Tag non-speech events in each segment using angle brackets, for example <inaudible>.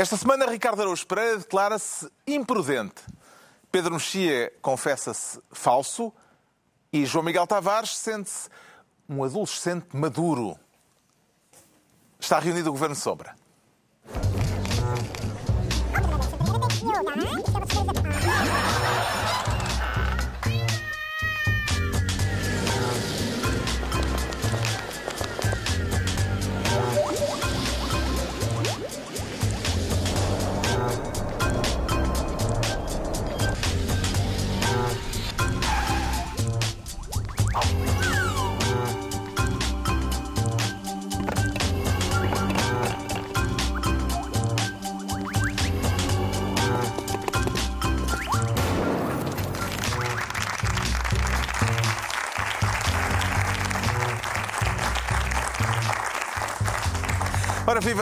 Esta semana, Ricardo Araújo Pereira declara-se imprudente. Pedro Mexia confessa-se falso e João Miguel Tavares sente-se um adolescente maduro. Está reunido o Governo Sombra.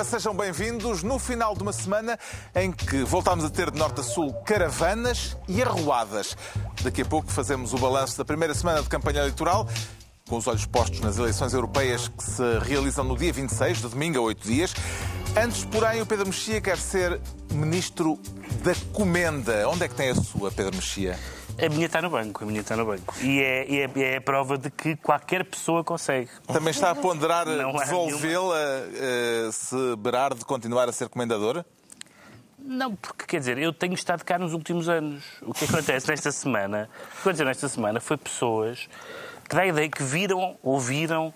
Sejam bem-vindos no final de uma semana em que voltámos a ter de norte a sul caravanas e arruadas. Daqui a pouco fazemos o balanço da primeira semana de campanha eleitoral, com os olhos postos nas eleições europeias que se realizam no dia 26, de domingo a oito dias. Antes, porém, o Pedro Mexia quer ser ministro da Comenda. Onde é que tem a sua, Pedro Mexia? A minha está no banco, a minha está no banco. E é, é, é a prova de que qualquer pessoa consegue. Também está a ponderar <laughs> devolvê-la eh, se Berardo continuar a ser comendador? Não, porque quer dizer, eu tenho estado cá nos últimos anos. O que acontece nesta semana, o que aconteceu nesta semana foi pessoas que dá a ideia que viram, ouviram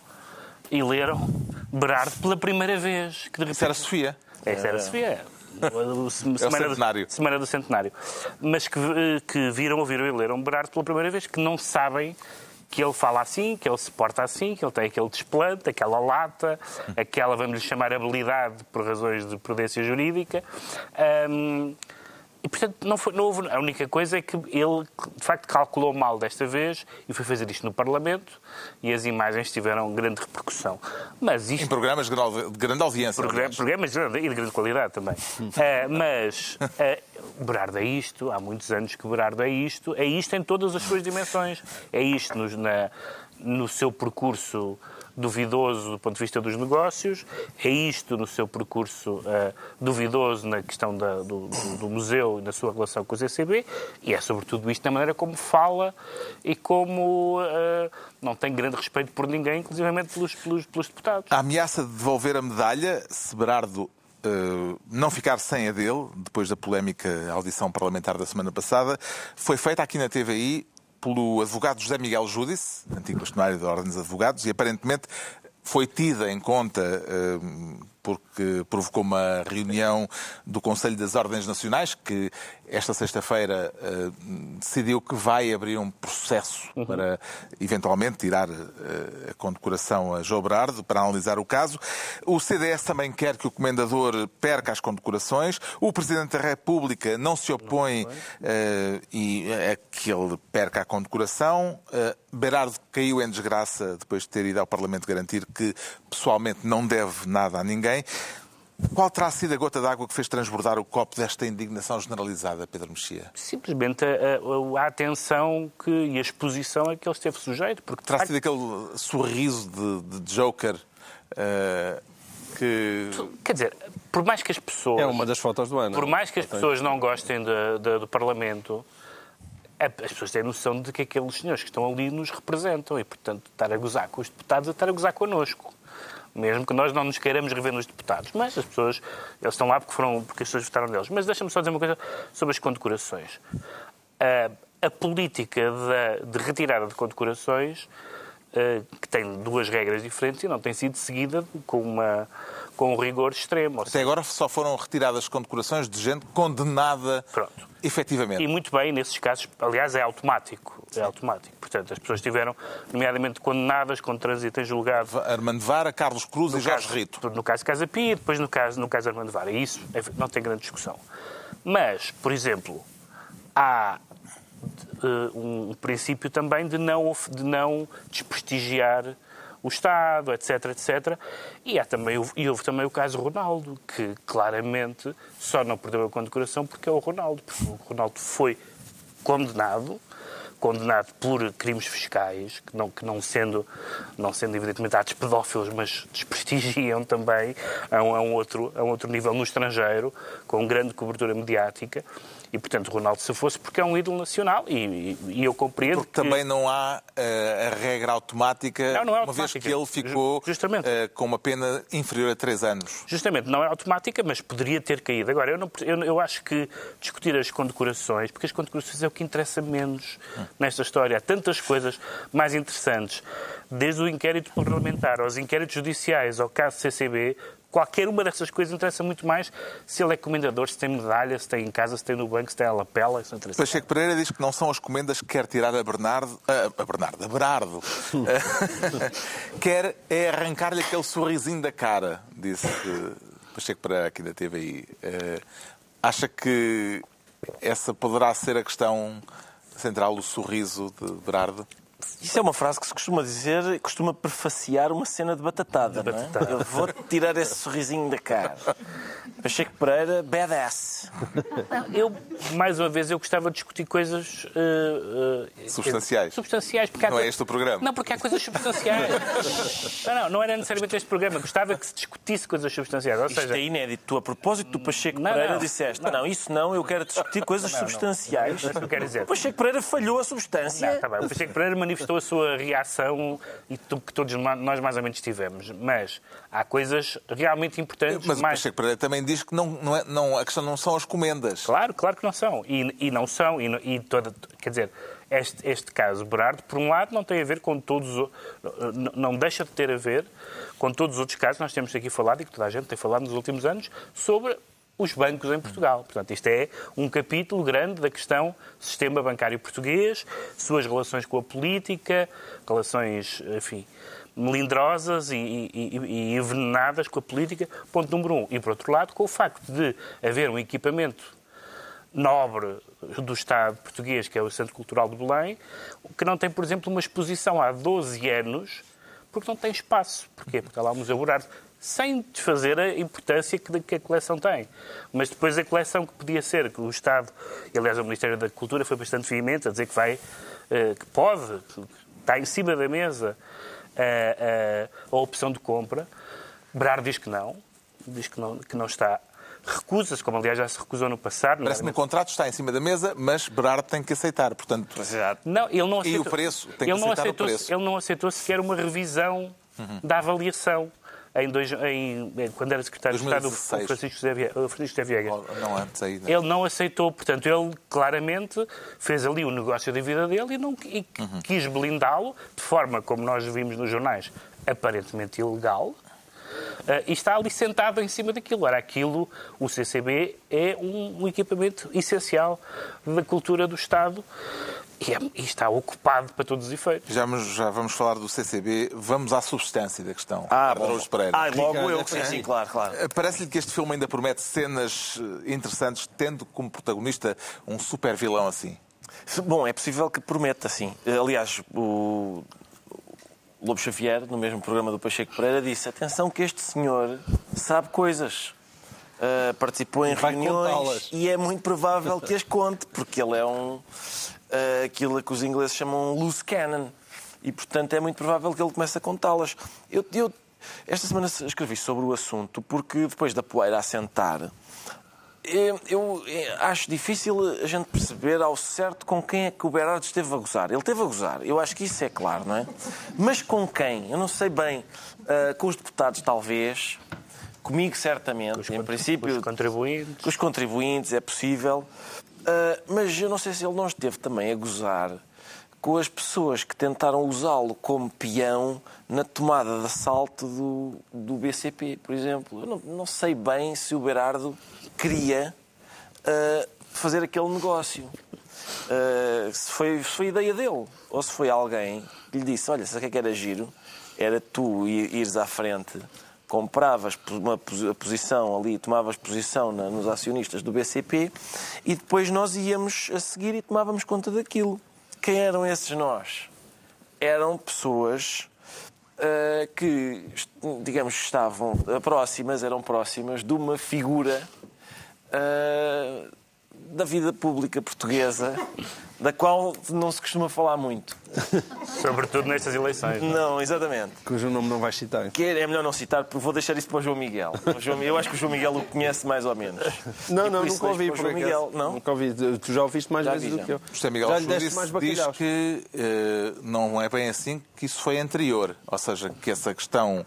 e leram Berardo pela primeira vez. Que de Isso era a Sofia. Esta era a Sofia. O- semana, centenário. Do, semana do centenário. Mas que, eh, que viram, ouviram e leram Berardo pela primeira vez, que não sabem que ele fala assim, que ele se porta assim, que ele tem aquele desplante, aquela lata, aquela, vamos lhe chamar, habilidade por razões de prudência jurídica. Ahm, e, portanto, não, foi, não houve. A única coisa é que ele, de facto, calculou mal desta vez e foi fazer isto no Parlamento e as imagens tiveram grande repercussão. Mas isto Em programas de grande- de grande audiência. Progra-. Programas de- e de grande qualidade também. Eh, mas eh, Berardo é isto, há muitos anos que Berardo é isto, é isto em todas as suas dimensões. É isto nos- na- no seu percurso duvidoso do ponto de vista dos negócios, é isto no seu percurso eh, duvidoso na questão da- do, do- do museu e na sua relação com os ECB, e é sobretudo isto na maneira como fala e como eh, não tem grande respeito por ninguém, inclusive pelos, pelos, pelos deputados. A ameaça de devolver a medalha, se Berardo eh, não ficar sem a dele, depois da polémica audição parlamentar da semana passada, foi feita aqui na TVI pelo advogado José Miguel Júdice, antigo bastonário da Ordem dos Advogados, e aparentemente foi tida em conta eh, porque provocou uma reunião do Conselho das Ordens Nacionais, que esta sexta-feira eh, decidiu que vai abrir um processo para eventualmente tirar eh, a condecoração a João Berardo para analisar o caso. O CDS também quer que o comendador perca as condecorações. O Presidente da República não se opõe eh, e a que ele perca a condecoração. Berardo caiu em desgraça depois de ter ido ao Parlamento garantir que pessoalmente não deve nada a ninguém. Qual terá sido a gota d'água que fez transbordar o copo desta indignação generalizada, Pedro Mexia? Simplesmente a, a- a atenção que, e a exposição a que ele esteve sujeito. Porque, Terá sido aquele sorriso de, de Joker eh, que. quer dizer, por mais que as pessoas... É uma das fotos do ano. Por mais que as pessoas não gostem de- de- do Parlamento, a- as pessoas têm noção de que aqueles senhores que estão ali nos representam e, portanto, estar a gozar com os deputados é estar a gozar connosco. Mesmo que nós não nos queiramos rever nos deputados. Mas as pessoas, eles estão lá porque, foram, porque as pessoas votaram neles. Mas deixa-me só dizer uma coisa sobre as condecorações. A, a política da- de retirada de condecorações, eh, que tem duas regras diferentes e não tem sido seguida com, uma, com um rigor extremo. Até agora só foram retiradas condecorações de gente condenada Pronto. Efetivamente. E muito bem, nesses casos, aliás, é automático. É automático. Portanto, as pessoas estiveram, nomeadamente, condenadas com trânsito em julgado. Armando Vara, Carlos Cruz e Jorge caso- Rito. No caso Casa Pia e depois no caso, no caso Armando Vara. E isso é- não tem grande discussão. Mas, por exemplo, há eh, um princípio também de não, de não desprestigiar o Estado, etc, etc. E, há também, e houve também o caso Ronaldo, que claramente só não perdeu a condecoração porque é o Ronaldo. Porque o Ronaldo foi condenado condenado por crimes fiscais, que não, que não sendo, não sendo evidentemente atos pedófilos, mas desprestigiam também a um, a um, outro, a um outro nível no estrangeiro, com grande cobertura mediática. E, portanto, Ronaldo se fosse porque é um ídolo nacional e, e, eu compreendo porque que... também não há uh, a regra automática, não, não é uma vez que ele ficou uh, com uma pena inferior a três anos. Justamente, não é automática, mas poderia ter caído. Agora, eu, não, eu, eu acho que discutir as condecorações, porque as condecorações é o que interessa menos hum. nesta história. Há tantas coisas mais interessantes, desde o inquérito parlamentar aos inquéritos judiciais, ao caso CCB, qualquer uma dessas coisas interessa muito mais se ele é comendador, se tem medalha, se tem em casa, se tem no banco, se tem a lapela. Isso interessa. Pacheco Pereira diz que não são as comendas que quer tirar a Bernardo, a, a Bernardo, a Berardo, <laughs> <laughs> quer é arrancar-lhe aquele sorrisinho da cara, disse Pacheco Pereira aqui da TVI. Uh, acha que essa poderá ser a questão central, o sorriso de Berardo? Isso é uma frase que se costuma dizer, costuma prefaciar uma cena de batatada, de não é? Eu vou tirar esse sorrisinho da cara. Pacheco Pereira, badass. Eu, mais uma vez, eu gostava de discutir coisas... Uh, uh, substanciais. Substanciais. Porque não é este o programa. Não, porque há coisas substanciais. não, não, não era necessariamente este programa. Gostava que se discutisse coisas substanciais. Ou Isto seja... é inédito. Tu, a propósito do Pacheco não, Pereira, não, disseste, não. não, isso não, eu quero discutir coisas substanciais. Não, é eu quero dizer. O Pacheco Pereira falhou a substância. Não, tá bem. O Pacheco Pereira manifestou a sua reação e que todos nós mais ou menos tivemos. Mas há coisas realmente importantes. Mas mais... o Pacheco Pereira também diz que não, não, é, não, a questão não são as comendas. Claro, claro que não são. E, e não são. E, e toda, quer dizer, este, este caso, Berardo, por um lado, não tem a ver com todos. Não deixa de ter a ver com todos os outros casos que nós temos aqui falado e que toda a gente tem falado nos últimos anos sobre os bancos em Portugal. Portanto, isto é um capítulo grande da questão sistema bancário português, suas relações com a política, relações, enfim, melindrosas e, e, e, envenenadas com a política, ponto número um. E, por outro lado, com o facto de haver um equipamento nobre do Estado português, que é o Centro Cultural de Belém, que não tem, por exemplo, uma exposição há 12 anos, porque não tem espaço. Porquê? Porque está lá o Museu Burardo sem desfazer a importância que, que a coleção tem. Mas depois a coleção que podia ser, que o Estado, e aliás o Ministério da Cultura foi bastante veemente a dizer que vai, eh, que pode, está em cima da mesa a, a, a opção de compra. Brar diz que não, diz que não, que não está. Recusa-se, como aliás já se recusou no passado. Parece que no contrato está em cima da mesa, mas Berardo tem que aceitar. Portanto, não, ele não aceitou, e o preço tem que aceitar aceitou, o preço. Ele não aceitou sequer uma revisão uhum. da avaliação em, dois, em quando era secretário 2016. de Estado, o Francisco José Viegas. Francisco Viegas. Não antes aí, Ele não aceitou, portanto, ele claramente fez ali o negócio da vida dele e, não, e uhum. quis blindá-lo de forma, como nós vimos nos jornais, aparentemente ilegal. Uh, e está ali sentado em cima daquilo. Ora, aquilo, o CCB, é um, um equipamento essencial da cultura do Estado e, é, e, está ocupado para todos os efeitos. Já vamos, já vamos falar do CCB. Vamos à substância da questão. Ah, Araújo Pereira. Ah, logo eu. Sim, sim, claro, claro. Eh, parece-lhe que este filme ainda promete cenas eh, interessantes, tendo como protagonista um super vilão assim? Bom, é possível que prometa, sim. Eh, aliás, o Lobo Xavier, no mesmo programa do Pacheco Pereira, disse atenção que este senhor sabe coisas. Uh, participou em Vai reuniões e é muito provável que as conte, porque ele é um aquilo que os ingleses chamam loose cannon. E, portanto, é muito provável que ele comece a contá-las. Eu, eu, esta semana escrevi sobre o assunto porque, depois da poeira assentar, eu, eu, acho difícil a gente perceber ao certo com quem é que o Berardo esteve a gozar. Ele esteve a gozar, eu acho que isso é claro, não é? Mas com quem? Eu não sei bem. Uh, com os deputados, talvez. Comigo, certamente. em princípio. Com os contribuintes. Com os contribuintes, é possível. Uh, mas eu não sei se ele não esteve também a gozar com as pessoas que tentaram usá-lo como peão na tomada de assalto do, do BCP, por exemplo. Eu não, não sei bem se o Berardo queria uh, fazer aquele negócio. Uh, se, foi, se foi ideia dele ou se foi alguém que lhe disse: Olha, sabe o que, é que era giro? Era tu ires à frente compravas uma posição ali, tomavas posição na, nos acionistas do BCP e depois nós íamos a seguir e tomávamos conta daquilo. Quem eram esses nós? Eram pessoas uh, que, digamos, estavam próximas, eram próximas de uma figura uh, da vida pública portuguesa, da qual não se costuma falar muito. Sobretudo nestas eleições. não é? Não, exatamente. Cujo nome não vais citar. Que é melhor não citar, porque vou deixar isso para o João Miguel. O João- Eu acho que o João Miguel o conhece mais ou menos. Não, E não, nunca ouvi por João. Miguel. Não? Nunca ouvi. Tu já ouviste mais Já vezes vi, do já. que eu. José Miguel já lhe deste mais disse, diz que eh, não é bem assim, que isso foi anterior. Ou seja, que essa questão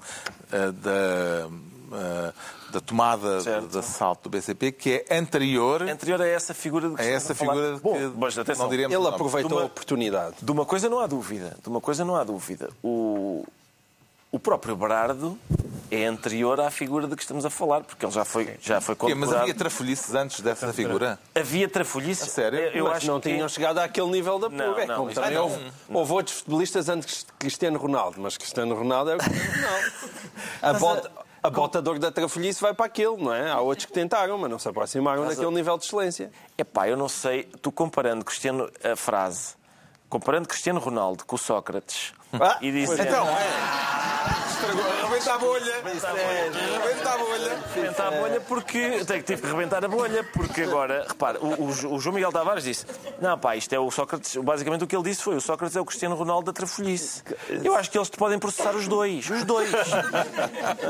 eh, da, eh, da tomada Certo. de assalto do BCP, que é anterior Anterior a essa figura de que a estamos essa a falar. figura Bom, que mas atenção, não diremos Ele aproveitou uma- a oportunidade. De uma coisa não há dúvida. De uma coisa não há dúvida. O, o próprio Berardo é anterior à figura de que estamos a falar, porque ele já foi, já foi Quê, Mas condecorado. havia trafolhices antes dessa figura? Havia trafolhice. A sério? Eu Mas acho não que tinham chegado àquele nível da Não. É não, não. houve, houve outros futebolistas antes de Cristiano Ronaldo, mas Cristiano Ronaldo é o Cristiano Ronaldo. A bota, a bota de ouro da trafolhice vai para aquele, não é? Há outros que tentaram, mas não se aproximaram Mas daquele nível de excelência. Epá, eu não sei, tu comparando Cristiano, a frase, comparando Cristiano Ronaldo com o Sócrates Ah, e dizendo... Então, é. Estragou. Rebenta a bolha. Rebenta a bolha. Rebentar a bolha porque tem que tive que rebentar a bolha, porque agora, repara, o, o- o João Miguel Tavares disse: Não, pá, isto é o Sócrates. Basicamente o que ele disse foi: o Sócrates é o Cristiano Ronaldo da trafolhice. Eu acho que eles te podem processar os dois. Os dois.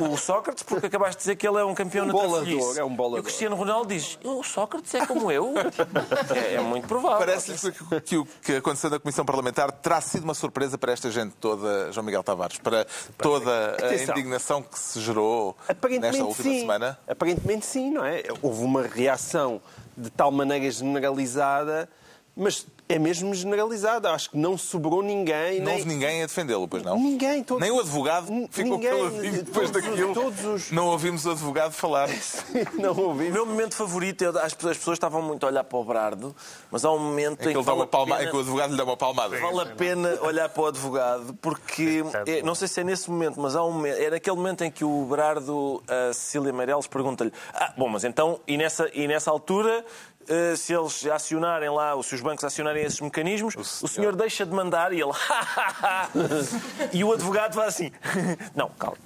O Sócrates, porque acabaste de dizer que ele é um campeão Um na trafolhice. é um bolador. E o Cristiano Ronaldo diz: O Sócrates é como eu. É, é muito provável. Parece-lhe que, que o que aconteceu na Comissão Parlamentar terá sido uma surpresa para esta gente toda, João Miguel Tavares, para toda a Atenção. Indignação que se gerou nesta última sim. semana. Aparentemente sim, não é? Houve uma reação de tal maneira generalizada, mas é mesmo generalizada. Acho que não sobrou ninguém. Não nem... houve ninguém a defendê-lo, pois não? Ninguém, todos- Nem o advogado ficou ninguém, caladinho depois todos os- daquilo. todos os- Não ouvimos o advogado falar. <laughs> não ouvi. O meu momento favorito, eu, as, pessoas, as pessoas estavam muito a olhar para o Brardo, mas há um momento É que, em que, ele vale uma palma... pena- é que o advogado lhe dá uma palmada. Vale a pena olhar para o advogado, porque é, não sei se é nesse momento, mas há um momento, é naquele momento em que o Berardo, a Cecília Meirelles, pergunta-lhe: Ah, bom, mas então, e nessa, e nessa altura, se eles acionarem lá, ou se os bancos acionarem esses mecanismos, o senhor, deixa de mandar e ele. <laughs> e o advogado faz assim: <laughs> Não, calma.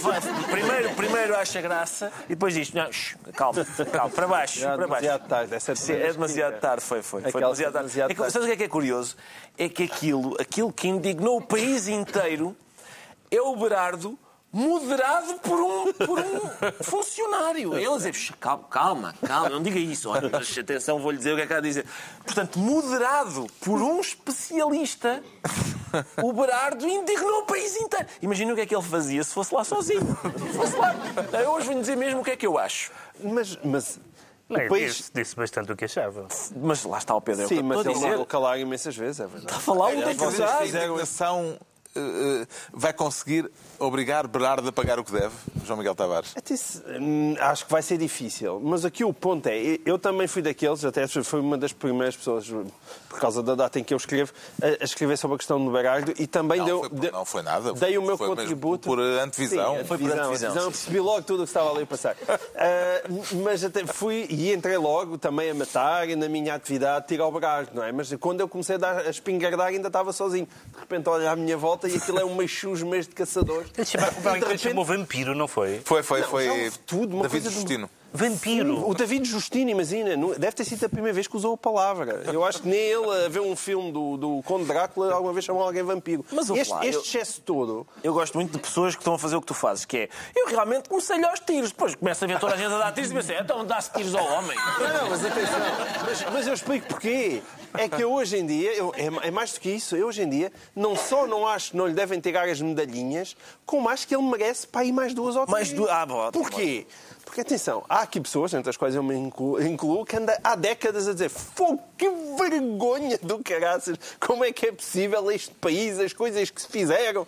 Vai, Primeiro, primeiro acha graça e depois diz: Não, shh, calma, calma, para baixo, Já para baixo. demasiado tarde. Essa Sim, é demasiado tarde, foi, foi. foi demasiado tarde. demasiado É tarde. sabes o que é que é curioso? É que aquilo, aquilo que indignou o país inteiro é o Berardo moderado por um, por um funcionário. Ele dizer, "Shh, calma, calma, calma, não diga isso. Olha, mas atenção, vou-lhe dizer o que é que há a dizer. Portanto, moderado por um especialista, o Berardo indignou o país inteiro. Imagina o que é que ele fazia se fosse lá sozinho. Se fosse lá. Eu hoje vou dizer mesmo o que é que eu acho. Mas, mas Não, o país... disse, disse bastante o que achava. Mas lá está o Pedro. é o que Sim, mas ele mandou calar imensas vezes, é verdade. Está a falar um Aliás, vocês deputado. têm indignação eh, eh, vai conseguir obrigar Berardo a pagar o que deve, João Miguel Tavares? Hum, acho que vai ser difícil. Mas aqui o ponto é, eu também fui daqueles, até fui uma das primeiras pessoas, por causa da data em que eu escrevo, a, a escrever sobre a questão do Berardo e também Não, deu, foi por- deu- não foi nada. Dei o meu Foi contributo. por antevisão. Sim, Foi por antevisão, antevisão, antevisão. sim, Percebi logo tudo o que estava ali a passar. <laughs> Ah, mas até fui e entrei logo também a matar na minha atividade tirar o Berardo, não é? Mas quando eu comecei a, dar, a espingardar ainda estava sozinho. De repente olho à minha volta e aquilo é um meixus meio de caçador. Ele E chamou vampiro, não foi? Foi, foi, Não, foi houve tudo, uma David coisa de- Vampiro! O David Justino, imagina, deve ter sido a primeira vez que usou a palavra. Eu acho que nem ele, a ver um filme do, do Conde Drácula, alguma vez chamou alguém vampiro. Mas, este, lá, este eu- excesso todo. Eu gosto muito de pessoas que estão a fazer o que tu fazes, que é eu realmente comecei-lhe aos tiros, depois começo a ver toda a gente a dar tiros e pensei, então dá-se tiros ao homem. Não, mas atenção. Mas, mas eu explico porquê. É que eu hoje em dia, eu- é, é mais do que isso, eu hoje em dia não só não acho que não lhe devem tirar as medalhinhas, como acho que ele merece para ir mais duas ou três. Mais duas- ah, bom, Porquê? Porque, atenção, há aqui pessoas, entre as quais eu me incluo, incluo, que anda há décadas a dizer fogo, que vergonha do caraças, como é que é possível este país, as coisas que se fizeram.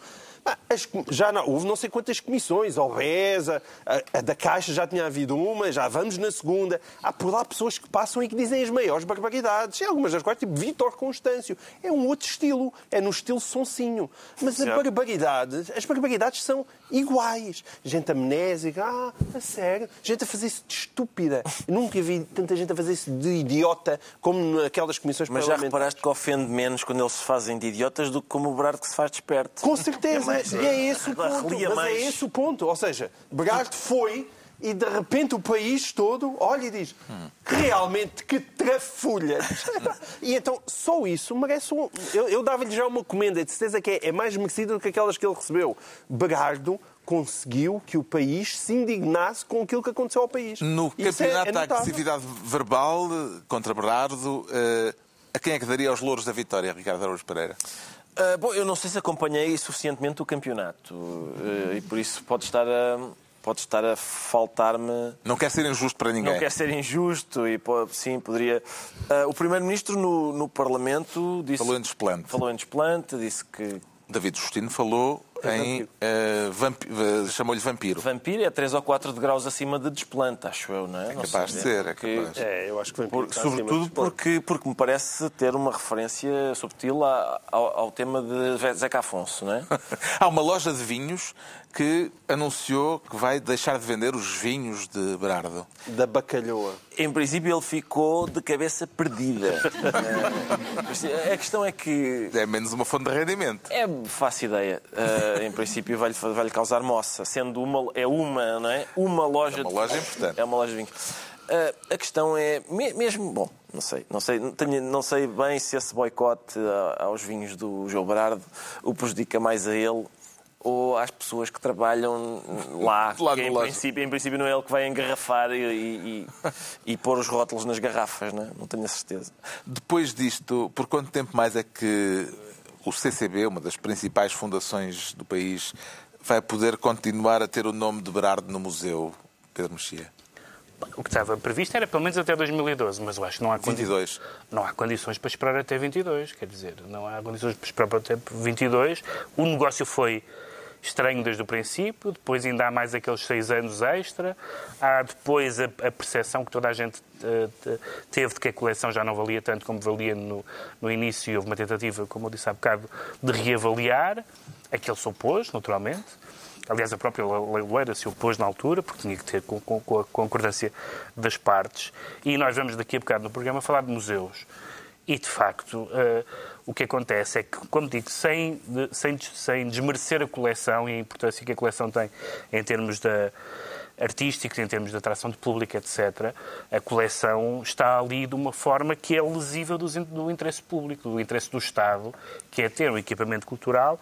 As já não, houve não sei quantas comissões, a OBESA, a, a da Caixa já tinha havido uma, já vamos na segunda. Há por lá pessoas que passam e que dizem as maiores barbaridades. E algumas das quais, tipo Vítor Constâncio. É um outro estilo, é no estilo sonsinho. Mas a barbaridade, as barbaridades são iguais. Gente amnésica, ah, a sério. Gente a fazer isso de estúpida. Eu <laughs> nunca vi tanta gente a fazer isso de idiota como naquelas comissões Mas já reparaste que ofende menos quando eles se fazem de idiotas do que como o Berardo que se faz desperto. Com certeza. É mais- e é esse o ponto. Mas mais. é esse o ponto. Ou seja, Berardo foi e de repente o país todo olha e diz realmente que trafulhas. <laughs> e então só isso merece um... Eu, eu dava-lhe já uma comenda, de certeza que é, é mais merecida do que aquelas que ele recebeu. Berardo conseguiu que o país se indignasse com aquilo que aconteceu ao país. No Isso é- campeonato é da notável. agressividade verbal eh, contra Berardo, eh, a quem é que daria os louros da vitória, Ricardo Araújo Pereira? Ah, bom, eu não sei se acompanhei suficientemente o campeonato ah, e por isso pode estar a, pode estar a faltar-me. Não quer ser injusto para ninguém. Não quer ser injusto e sim, poderia. Ah, o Primeiro-Ministro no, no Parlamento disse. Falou em desplante. falou em desplante, disse que David Justino falou em. eh, vampi- eh, chamou-lhe vampiro. vampiro é 3 ou 4 de graus acima de desplante, acho eu, não é? É Não capaz de ser, é capaz. É, eu acho que vem Por- sobretudo porque, porque me parece ter uma referência subtil a- ao, ao tema de Zeca Afonso, não é? <laughs> Há uma loja de vinhos que anunciou que vai deixar de vender os vinhos de Berardo. Da bacalhoa. Em princípio, ele ficou de cabeça perdida. <laughs> Eh, a questão é que É menos uma fonte de rendimento. é fácil ideia. Eh, em princípio, vai-lhe vai causar moça, sendo uma é uma, não é? Uma loja. É uma de- loja importante. É uma loja de vinhos. Eh, a questão é me- mesmo bom. Não sei, não sei, não, tenho- não sei bem se esse boicote aos vinhos do João Berardo o prejudica mais a ele ou às pessoas que trabalham lá, <laughs> Lá que em princípio, em princípio não é ele que vai engarrafar e, e, e- e pôr os rótulos nas garrafas, não, é? não tenho a certeza. Depois disto, por quanto tempo mais é que o CCB, uma das principais fundações do país, vai poder continuar a ter o nome de Berardo no museu, Pedro Mexia? O que estava previsto era pelo menos até 2012, mas eu acho que não há, condi- 22. não há condições para esperar até 22. Quer dizer, não há condições para esperar até 22. O negócio foi estranho desde o princípio, depois ainda há mais aqueles seis anos extra, há depois a, a percepção que toda a gente eh, te- teve de que a coleção já não valia tanto como valia no, no início e houve uma tentativa, como eu disse há bocado, de reavaliar. Aquele se opôs, naturalmente. Aliás, a própria leiloeira se opôs na altura, porque tinha que ter com, com- com a concordância das partes. E nós vamos daqui a bocado no programa falar de museus. E, de facto, eh, o que acontece é que, como digo, sem, sem, sem desmerecer a coleção e a importância que a coleção tem em termos da artísticos, em termos de atração de público, etc., a coleção está ali de uma forma que é lesiva do interesse público, do interesse do Estado, que é ter um equipamento cultural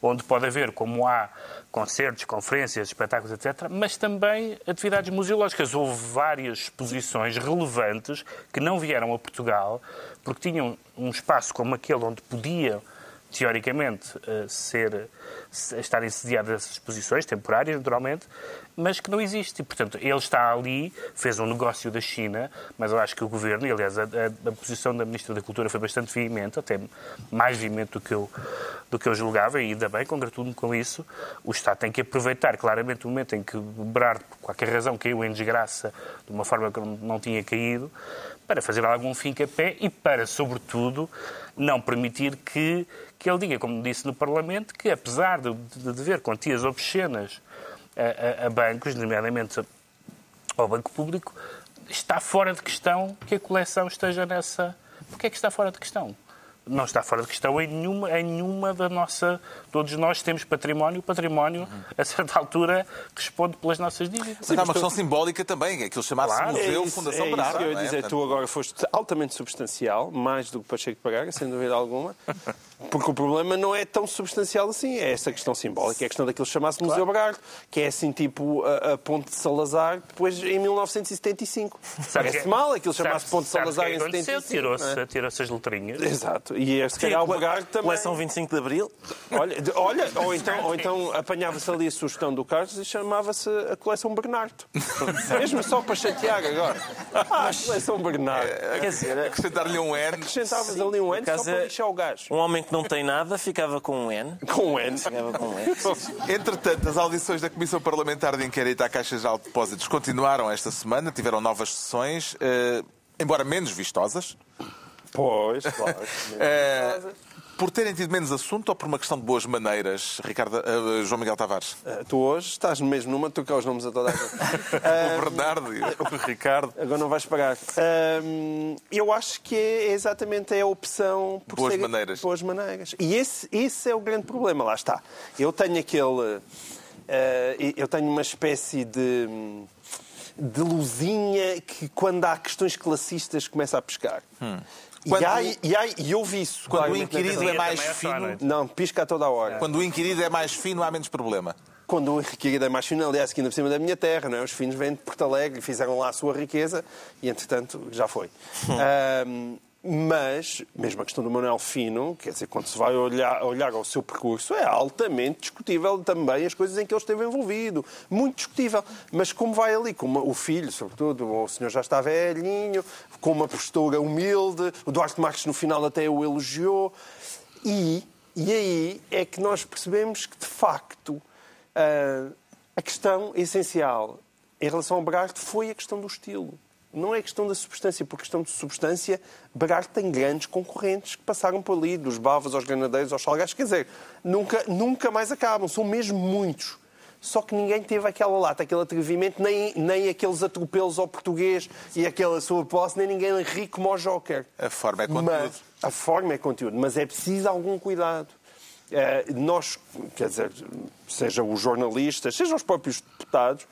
onde pode haver, como há concertos, conferências, espetáculos, etc., mas também atividades museológicas. Houve várias exposições relevantes que não vieram a Portugal porque tinham um espaço como aquele onde podiam teoricamente, eh, ser, se- estarem sediadas essas exposições, temporárias, naturalmente, mas que não existe. E, portanto, ele está ali, fez um negócio da China, mas eu acho que o governo, e aliás, a, a- a posição da Ministra da Cultura foi bastante veemente, até mais veemente do que eu, do que eu julgava, e ainda bem, congratulo-me com isso. O Estado tem que aproveitar claramente o momento em que Berardo, por qualquer razão, caiu em desgraça de uma forma que não, não tinha caído, para fazer algum fim a pé e para, sobretudo, não permitir que, que ele diga, como disse no Parlamento, que apesar de, de dever quantias obscenas a, a- a bancos, nomeadamente ao Banco Público, está fora de questão que a coleção esteja nessa. Porquê é que está fora de questão? Não está fora de questão em nenhuma, em nenhuma da nossa. Todos nós temos património. O património, a certa altura, responde pelas nossas dívidas. Mas há uma questão simbólica também, que aquilo chamasse Claro. Museu É isso- Fundação é isso Berardo. que eu ia não é? dizer. Portanto, Tu agora foste altamente substancial, mais do que Pacheco Pagaga, sem dúvida alguma. <laughs> Porque o problema não é tão substancial assim. É essa questão simbólica, é a questão daquilo que chamasse Museu Berardo, que é assim tipo a, a Ponte de Salazar, depois em 1975. Parece que- mal aquilo chamasse Ponte de Salazar é em que aconteceu? 75. não é? Tirou-se tirou as letrinhas. Exato. E é, se calhar o Berardo também. Coleção 25 de Abril. Olha, de- olha ou, então, ou então apanhava-se ali a sugestão do Carlos e chamava-se a coleção Bernardo. <laughs> Mesmo só para chatear agora. Ah, a coleção Bernardo. Quer dizer, Acrescentar-lhe um N. Acrescentavas ali um N só para é- lixar o gajo. um homem que não tem nada ficava com um N. Com um N. Ficava com um N. <laughs> Entretanto, as audições da Comissão Parlamentar de Inquérito à Caixa Geral de Depósitos continuaram esta semana, tiveram novas sessões, eh, embora menos vistosas. Pois, claro. <laughs> Eh, por terem tido menos assunto ou por uma questão de boas maneiras, Ricardo, eh, João Miguel Tavares? Ah, tu hoje estás mesmo numa de os nomes a toda a gente. <laughs> o Bernardo e o Ricardo. Agora não vais pagar. Ahm, eu acho que é exatamente a opção por Boas ser- maneiras. Boas maneiras. E esse, esse é o grande problema, lá está. Eu tenho aquele. eu tenho uma espécie de, de luzinha que, quando há questões classistas, começa a pescar. Quando- E, há, e, há, e houve isso. Quando o claramente, na inquirido é mais é fino, noite. Não, pisca a toda a hora. quando o inquirido é mais fino, há menos problema. Quando o inquirido é mais fino, aliás, aqui ainda por cima da minha terra, não é? os finos vêm de Porto Alegre, fizeram lá a sua riqueza e, entretanto, já foi. <laughs> Ahm, mas, mesmo a questão do Manuel Fino, quer dizer, quando se vai olhar, olhar ao seu percurso, é altamente discutível também as coisas em que ele esteve envolvido. Muito discutível. Mas como vai ali, com uma- o filho, sobretudo, o senhor já está velhinho, com uma postura humilde, o Duarte Marques no final até o elogiou. E, e aí é que nós percebemos que, de facto, ah, a questão essencial em relação ao Berarte foi a questão do estilo. Não é questão da substância, porque questão de substância, Berarte tem grandes concorrentes que passaram por ali, dos Bavas aos Granadeiros aos Salgados. Quer dizer, nunca, nunca mais acabam, são mesmo muitos. Só que ninguém teve aquela lata, aquele atrevimento, nem, nem aqueles atropelos ao português e aquela sua posse, nem ninguém ri como ao Joker. A forma é conteúdo. Mas, a forma é conteúdo, mas é preciso algum cuidado. Eh, nós, quer dizer, seja os jornalistas, seja os próprios deputados,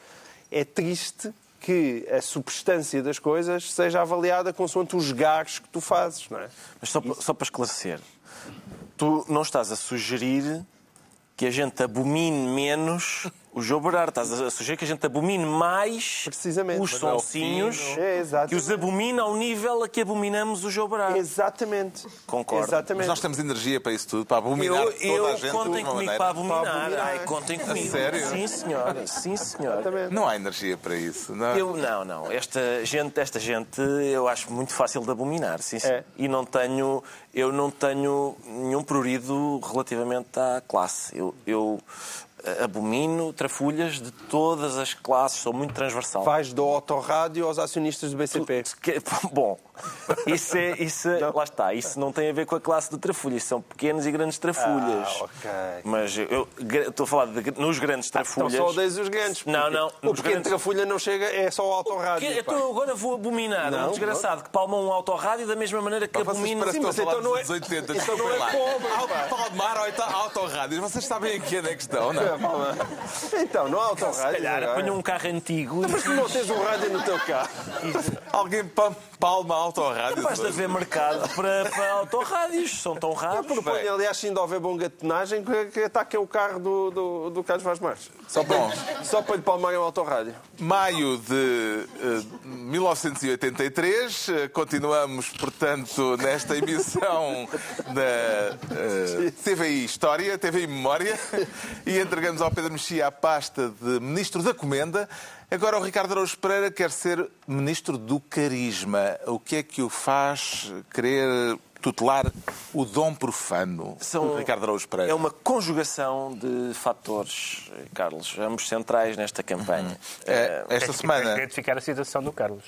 é triste que a substância das coisas seja avaliada consoante os gags que tu fazes, não é? Mas só, só para esclarecer, tu não estás a sugerir que a gente abomine menos o João Berardo. Estás a sugerir que a gente abomine mais Precisamente. os sonsinhos. É, que os abomina ao nível a que abominamos o João Berardo. Exatamente. Concordo. Exatamente. Mas nós temos energia para isso tudo, para abominar Eu, toda eu a gente contem comigo maneira. para abominar. Para abominar. Ai, contem comigo. sério? Sim, senhora. Sim, senhora. Exatamente. Não há energia para isso. Não. é? Eu, não, não. Esta gente, esta gente eu acho muito fácil de abominar. Sim, sim. É. E não tenho, eu não tenho nenhum prurido relativamente à classe. Eu, eu abomino trafulhas de todas as classes, sou muito transversal. Vais do autorrádio aos acionistas do BCP. Que- <laughs> Bom, isso é, isso é- lá está, isso não tem a ver com a classe de trafulhas, são pequenos e grandes trafulhas. Ah, ok. Mas eu, estou a falar de, nos grandes Então trafulhas. só odeias os grandes. Não, não, O pequeno grandes- trafulha não chega, é só o autorrádio. Que-. Então agora vou abominar Não, um desgraçado que palma um autorrádio da mesma maneira que parecem Sim, que estão mas então não é- anos <laughs> 80. então não é pobre, Palmar então autorrádios. Vocês sabem em que é a questão, não? Então, não há Se autorrádio. calhar agora. apanho um carro antigo Mas não tens um rádio no teu carro. Alguém pa- palma autorrádios. basta haver mercado para, para autorrádios. São tão raros. Proponho, aliás, se ainda houver bom gatonagem, que, que ataque o carro do, do, do Carlos Vaz Marques. Só para, Bom. só para lhe palmarem o autorrádio. Maio de eh, 1983, eh, continuamos, portanto, nesta emissão da eh, TVI História, TVI Memória, e entregamos ao Pedro Mexia a pasta de Ministro da Comenda. Agora o Ricardo Araújo Pereira quer ser Ministro do Carisma. O que é que o faz querer tutelar o dom profano? São- Ricardo Araújo Pereira. É uma conjugação de fatores, Carlos, ambos centrais nesta campanha. É, esta Tens que semana, identificar a citação do Carlos.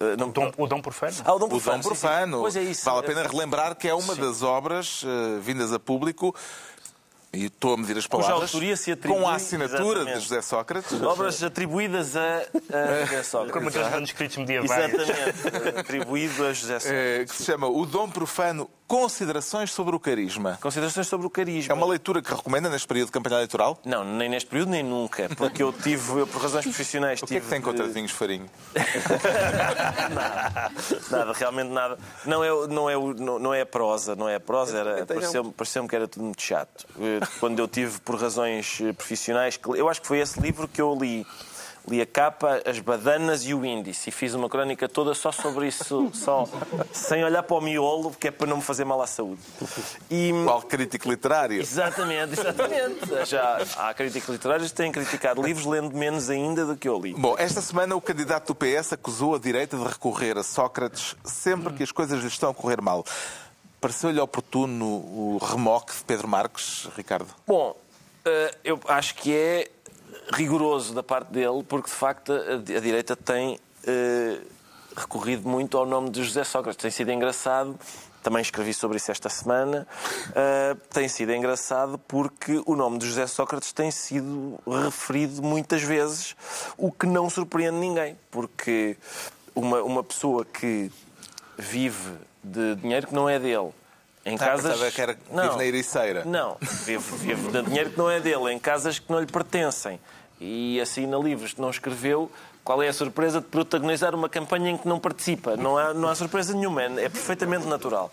Eh, não- O dom, o dom profano. Ah, o Dom O Profano. Dom sim, sim. Profano. Pois é isso. Vale a pena relembrar que é uma das obras eh, vindas a público, e estou a medir as palavras, atribui- com a assinatura Exatamente. de José Sócrates. Obras atribuídas a, a <laughs> José Sócrates. Como aqueles manuscritos medievais. Exatamente. Atribuído a José Sócrates. eh, que se chama O Dom Profano Considerações sobre o Carisma. Considerações sobre o carisma. É uma leitura que recomenda neste período de campanha eleitoral? Não, nem neste período, nem nunca. Porque eu tive, eu, por razões profissionais, O que é que tive tem contra de- vinhos farinho? <laughs> nada, nada, realmente nada. Não é, o- não é, o- não, é a prosa, não é a prosa, era, Então, pareceu-me pareceu que era tudo muito chato. Eh, Quando eu tive, por razões eh, profissionais, que- eu acho que foi esse livro que eu li. Li a capa, as badanas e o índice e fiz uma crónica toda só sobre isso, <laughs> só sem olhar para o miolo, que é para não me fazer mal à saúde. E, Qual crítico literário? Exatamente, exatamente. Já há críticos literários que têm criticado livros lendo menos ainda do que eu li. Bom, esta semana o candidato do PS acusou a direita de recorrer a Sócrates sempre que as coisas lhe estão a correr mal. Pareceu-lhe oportuno o remoque de Pedro Marques, Ricardo? Bom, eh, eu acho que é rigoroso da parte dele, porque de facto a, a direita tem eh, recorrido muito ao nome de José Sócrates. Tem sido engraçado, também escrevi sobre isso esta semana, eh, tem sido engraçado porque o nome de José Sócrates tem sido referido muitas vezes, o que não surpreende ninguém, porque uma, uma pessoa que vive de dinheiro que não é dele, Em Ah, casas. que era- vive na Ericeira. Não, vive, vive de dinheiro que não é dele, em casas que não lhe pertencem. E assina livros que não escreveu. Qual é a surpresa de protagonizar uma campanha em que não participa? Não há, não há surpresa nenhuma, é é perfeitamente natural.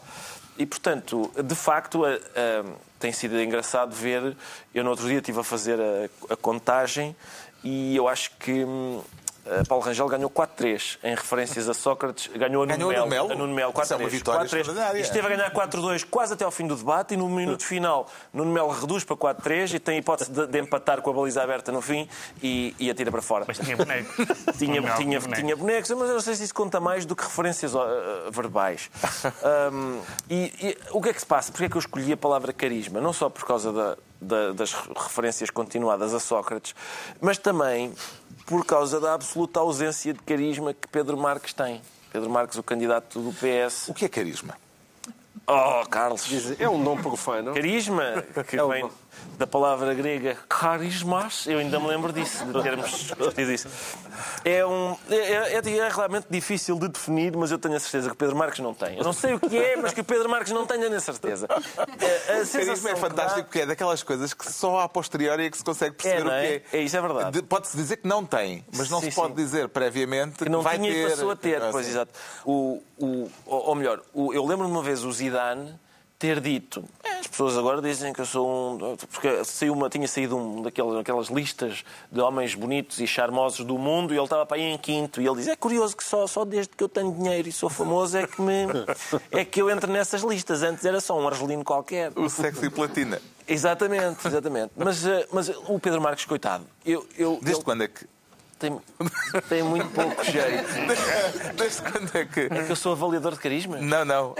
E, portanto, de facto, a- a- tem sido engraçado ver. Eu, no outro dia, estive a fazer a, a contagem e eu acho que. Hum, a Paulo Rangel ganhou 4-3 em referências a Sócrates. Ganhou a Nuno Ganhou Melo. Nuno Melo? a Nuno Melo, Isso é uma 4-3. vitória 4-3. extraordinária. E esteve a ganhar 4-2 quase até ao fim do debate e no minuto final Nuno Melo reduz para 4-3 e tem a hipótese de, de empatar com a baliza aberta no fim e, e atira para fora. Mas tinha boneco. <laughs> Tinha, Não, tinha, boneco. tinha bonecos, mas eu não sei se isso conta mais do que referências uh, verbais. <laughs> Um, e, e o que é que se passa? Porquê é que eu escolhi a palavra carisma? Não só por causa da- da- das referências continuadas a Sócrates, mas também por causa da absoluta ausência de carisma que Pedro Marques tem. Pedro Marques, o candidato do PS. O que é carisma? Oh, Carlos! É um nome profano. Carisma, <laughs> que É vem da palavra grega carismas, eu ainda me lembro disso, de termos discutido isso. É, um, é, é- é realmente difícil de definir, mas eu tenho a certeza que o Pedro Marques não tem. Eu não sei o que é, mas que o Pedro Marques não tem, tenho a certeza. É, a Carisma é que fantástico dá- porque é daquelas coisas que só a posteriori é que se consegue perceber É, o é? que é. É, isso é verdade. De- Pode-se dizer que não tem, mas não Sim, se pode sim. dizer previamente que não vai tinha ter. e passou a ter. Ah, Pois, sim. exato. O, o, ou ou melhor, o- eu lembro-me uma vez o Zidane ter dito "É, as pessoas agora dizem que eu sou um... Porque saiu uma, tinha saído um daquelas aquelas listas de homens bonitos e charmosos do mundo e ele estava para aí em quinto. E ele diz, é curioso que só, só desde que eu tenho dinheiro e sou famoso é que, me, é que eu entro nessas listas. Antes era só um argelino qualquer. O sexo e platina. Exatamente, exatamente. Mas, eh, mas o Pedro Marques, coitado, eu, eu, Desde ele quando é que. Tem, tem muito pouco jeito. <laughs> Desde quando é que. É que eu sou avaliador de carisma? Não, não.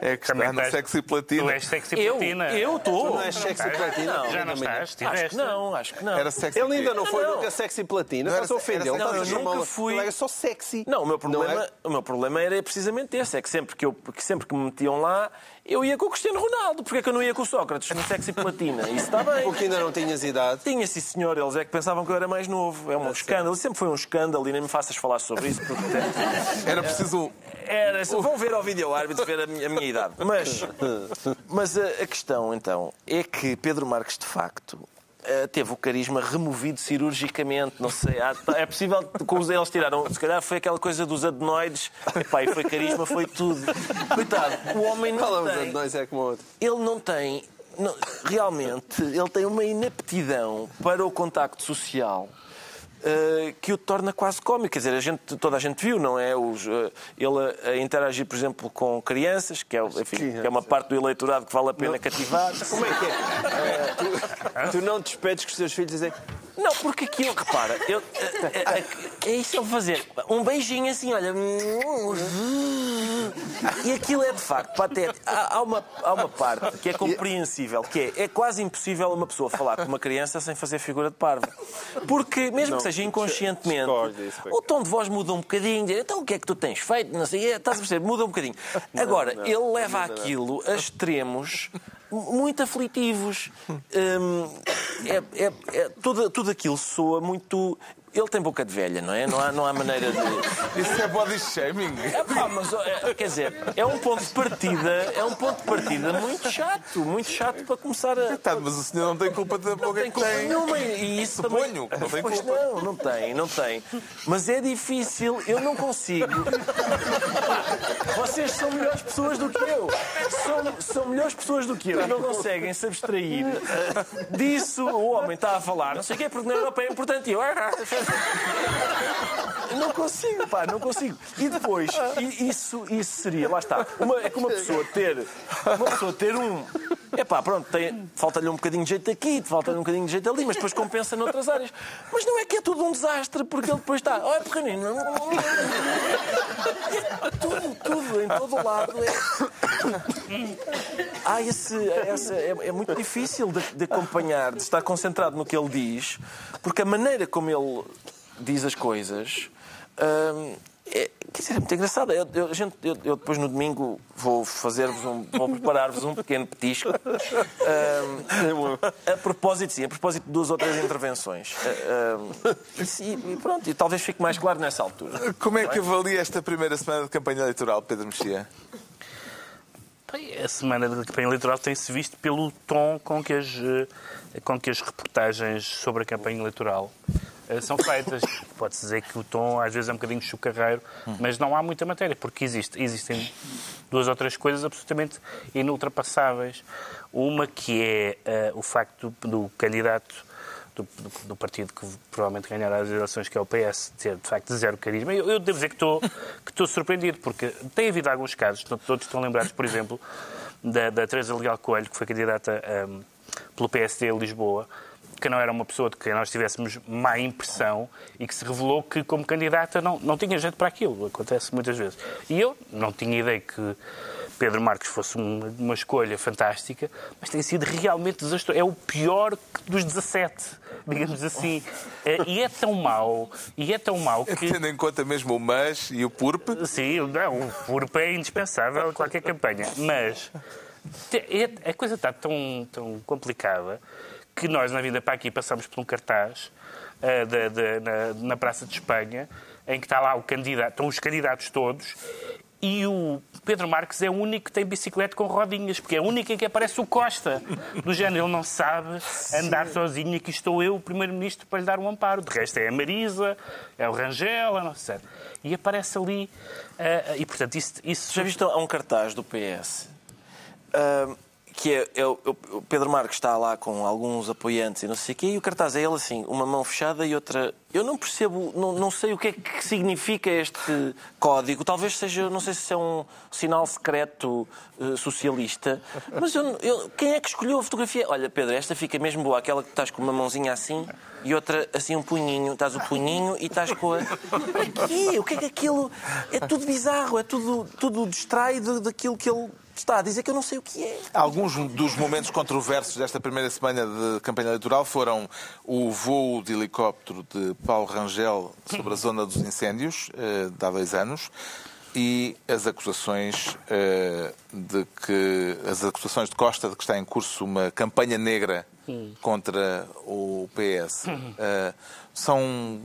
É, é que Também está no estás- sexo e Tu platina. és sexy Eu? platina. Eu estou. Não és sexy platina? Não, Já não estás? Acho que Tiveste? não, acho que não. Era sexo Ele ainda não foi Não. nunca sexy platina. Não era Estás a se- era sexy- Não, eu nunca fui- Ele era só sexy. Não, o meu Não problema, é? o meu problema era precisamente esse, é que sempre que, eu, que sempre que me metiam lá, eu ia com o Cristiano Ronaldo. Porquê é que eu não ia com o Sócrates no sexy platina? Isso está bem. Porque ainda não tinhas idade. Tinha, sim, senhor. Eles é que pensavam que eu era mais novo. É um escândalo. Sempre foi um escândalo e nem me faças falar sobre isso. Porque... Era preciso. um- Era, vão ver ao vídeo árbitro ver a minha, a minha idade. Mas, mas a, a questão, então, é que Pedro Marques, de facto, teve o carisma removido cirurgicamente. Não sei, há- é possível que eles tiraram. Se calhar foi aquela coisa dos adenoides. Epá, e foi carisma, foi tudo. Coitado, o homem não Falamos tem. de nós é como outro. Ele não tem. não- realmente, ele tem uma inaptidão para o contacto social. eh, que o torna quase cómico. Quer dizer, a gente, toda a gente viu, não é? Os, eh, ele a, interagir, por exemplo, com crianças, que é, enfim, que é uma parte do eleitorado que vale a pena cativar. Como é que é? Tu, <laughs> tu não te despedes com os teus filhos e dizem Não, porque aquilo, repara, eu, é, é- é isso ele fazer. Um beijinho assim, olha. E aquilo é de facto patético. Há, há uma, há uma parte que é compreensível, que é, é quase impossível uma pessoa falar com uma criança sem fazer figura de parva. Porque, mesmo que seja inconscientemente, disso, foi. o tom de voz muda um bocadinho. dizer, Então o que é que tu tens feito? Não sei, estás a perceber? Muda um bocadinho. Agora, não, ele leva aquilo a extremos muito aflitivos. Hum, é, é- é- tudo, tudo aquilo soa muito. Ele tem boca de velha, não é? Não há, não há maneira de. <laughs> Isso é body shaming. É pá, mas é, quer dizer, é um ponto de partida, é um ponto de partida muito chato, muito chato para começar a. Coitado, mas o senhor não tem culpa da Não boca tem que culpa tem. nenhuma e isso Suponho também... que não tem Pois culpa. não, não tem, não tem. Mas é difícil, eu não consigo. Vocês são melhores pessoas do que eu. São, são melhores pessoas do que eu. Não conseguem se abstrair disso. O homem está a falar, não sei o quê, porque na Europa é importante. E eu... <laughs> Não consigo, pá, não consigo. E depois, isso, isso seria, lá está, uma, é que uma pessoa ter, uma pessoa ter um. É pá, pronto, falta-lhe um bocadinho de jeito aqui, falta-lhe um bocadinho de jeito ali, mas depois compensa noutras áreas. Mas não é que é tudo um desastre, porque ele depois está, olha, pequenino. É tudo, tudo, em todo lado. É... Há esse, essa, é, é muito difícil de, de acompanhar, de estar concentrado no que ele diz, porque a maneira como ele diz as coisas. hum, é, quer dizer, é muito engraçado. Eu, eu- a gente- eu- eu depois no domingo vou fazer-vos um, vou preparar-vos um pequeno petisco. hum, a propósito, sim, a propósito de duas ou três intervenções. E, sim, e pronto, e talvez fique mais claro nessa altura. Como é que avalia esta primeira semana de campanha eleitoral, Pedro Mexia? A semana da campanha eleitoral tem-se visto pelo tom com que as, eh, com que as reportagens sobre a campanha eleitoral são feitas. Pode-se dizer que o tom às vezes é um bocadinho chucarreiro, mas não há muita matéria, porque existe, existem duas ou três coisas absolutamente inultrapassáveis. Uma que é uh, o facto do, do candidato do, do, do, partido que provavelmente ganhará as eleições, que é o PS, ter de facto zero carisma. Eu, eu devo dizer que estou, que estou surpreendido, porque tem havido alguns casos, todos estão lembrados, por exemplo, da, da Teresa Legal Coelho, que foi candidata um, pelo PSD em Lisboa, que não era uma pessoa de quem nós tivéssemos má impressão e que se revelou que, como candidata, não, não tinha jeito para aquilo. Acontece muitas vezes. E eu não tinha ideia que Pedro Marques fosse uma, uma escolha fantástica, mas tem sido realmente desastroso. É o pior dos 17, digamos assim. É, e é tão mau, e é tão mau que... Tendo em conta mesmo o mas e o purp. Sim, não, o purp é indispensável em qualquer campanha. Mas é, a coisa está tão, tão complicada que nós, na vinda para aqui, passamos por um cartaz uh, de, de, na, na, Praça de Espanha, em que está lá o candidato, estão os candidatos todos, e o Pedro Marques é o único que tem bicicleta com rodinhas, porque é o único em que aparece o Costa. Do género, ele não sabe andar Sim. sozinho, aqui estou eu, o Primeiro-Ministro, para lhe dar um amparo. De resto é a Marisa, é o Rangel, não sei. E aparece ali. Uh, e, portanto, isso, isso... Já viste um cartaz do PS? Uh que é, é, o Pedro Marques está lá com alguns apoiantes e não sei o quê, e o cartaz é ele assim, uma mão fechada e outra. Eu não percebo, não, não sei o que é que significa este código. Talvez seja, não sei se é um sinal secreto uh, socialista, mas eu, eu, quem é que escolheu a fotografia? Olha, Pedro, esta fica mesmo boa, aquela que estás com uma mãozinha assim e outra assim um punhinho. Estás o punhinho e estás com a. Aqui, o que é que aquilo. É tudo bizarro, é tudo, tudo distrai daquilo que ele está a dizer que eu não sei o que é. Alguns dos momentos controversos desta primeira semana de campanha eleitoral foram o voo de helicóptero de Paulo Rangel sobre a zona dos incêndios, eh, de há dois anos, e as acusações eh, de que as acusações de Costa de que está em curso uma campanha negra contra o PS. Eh, são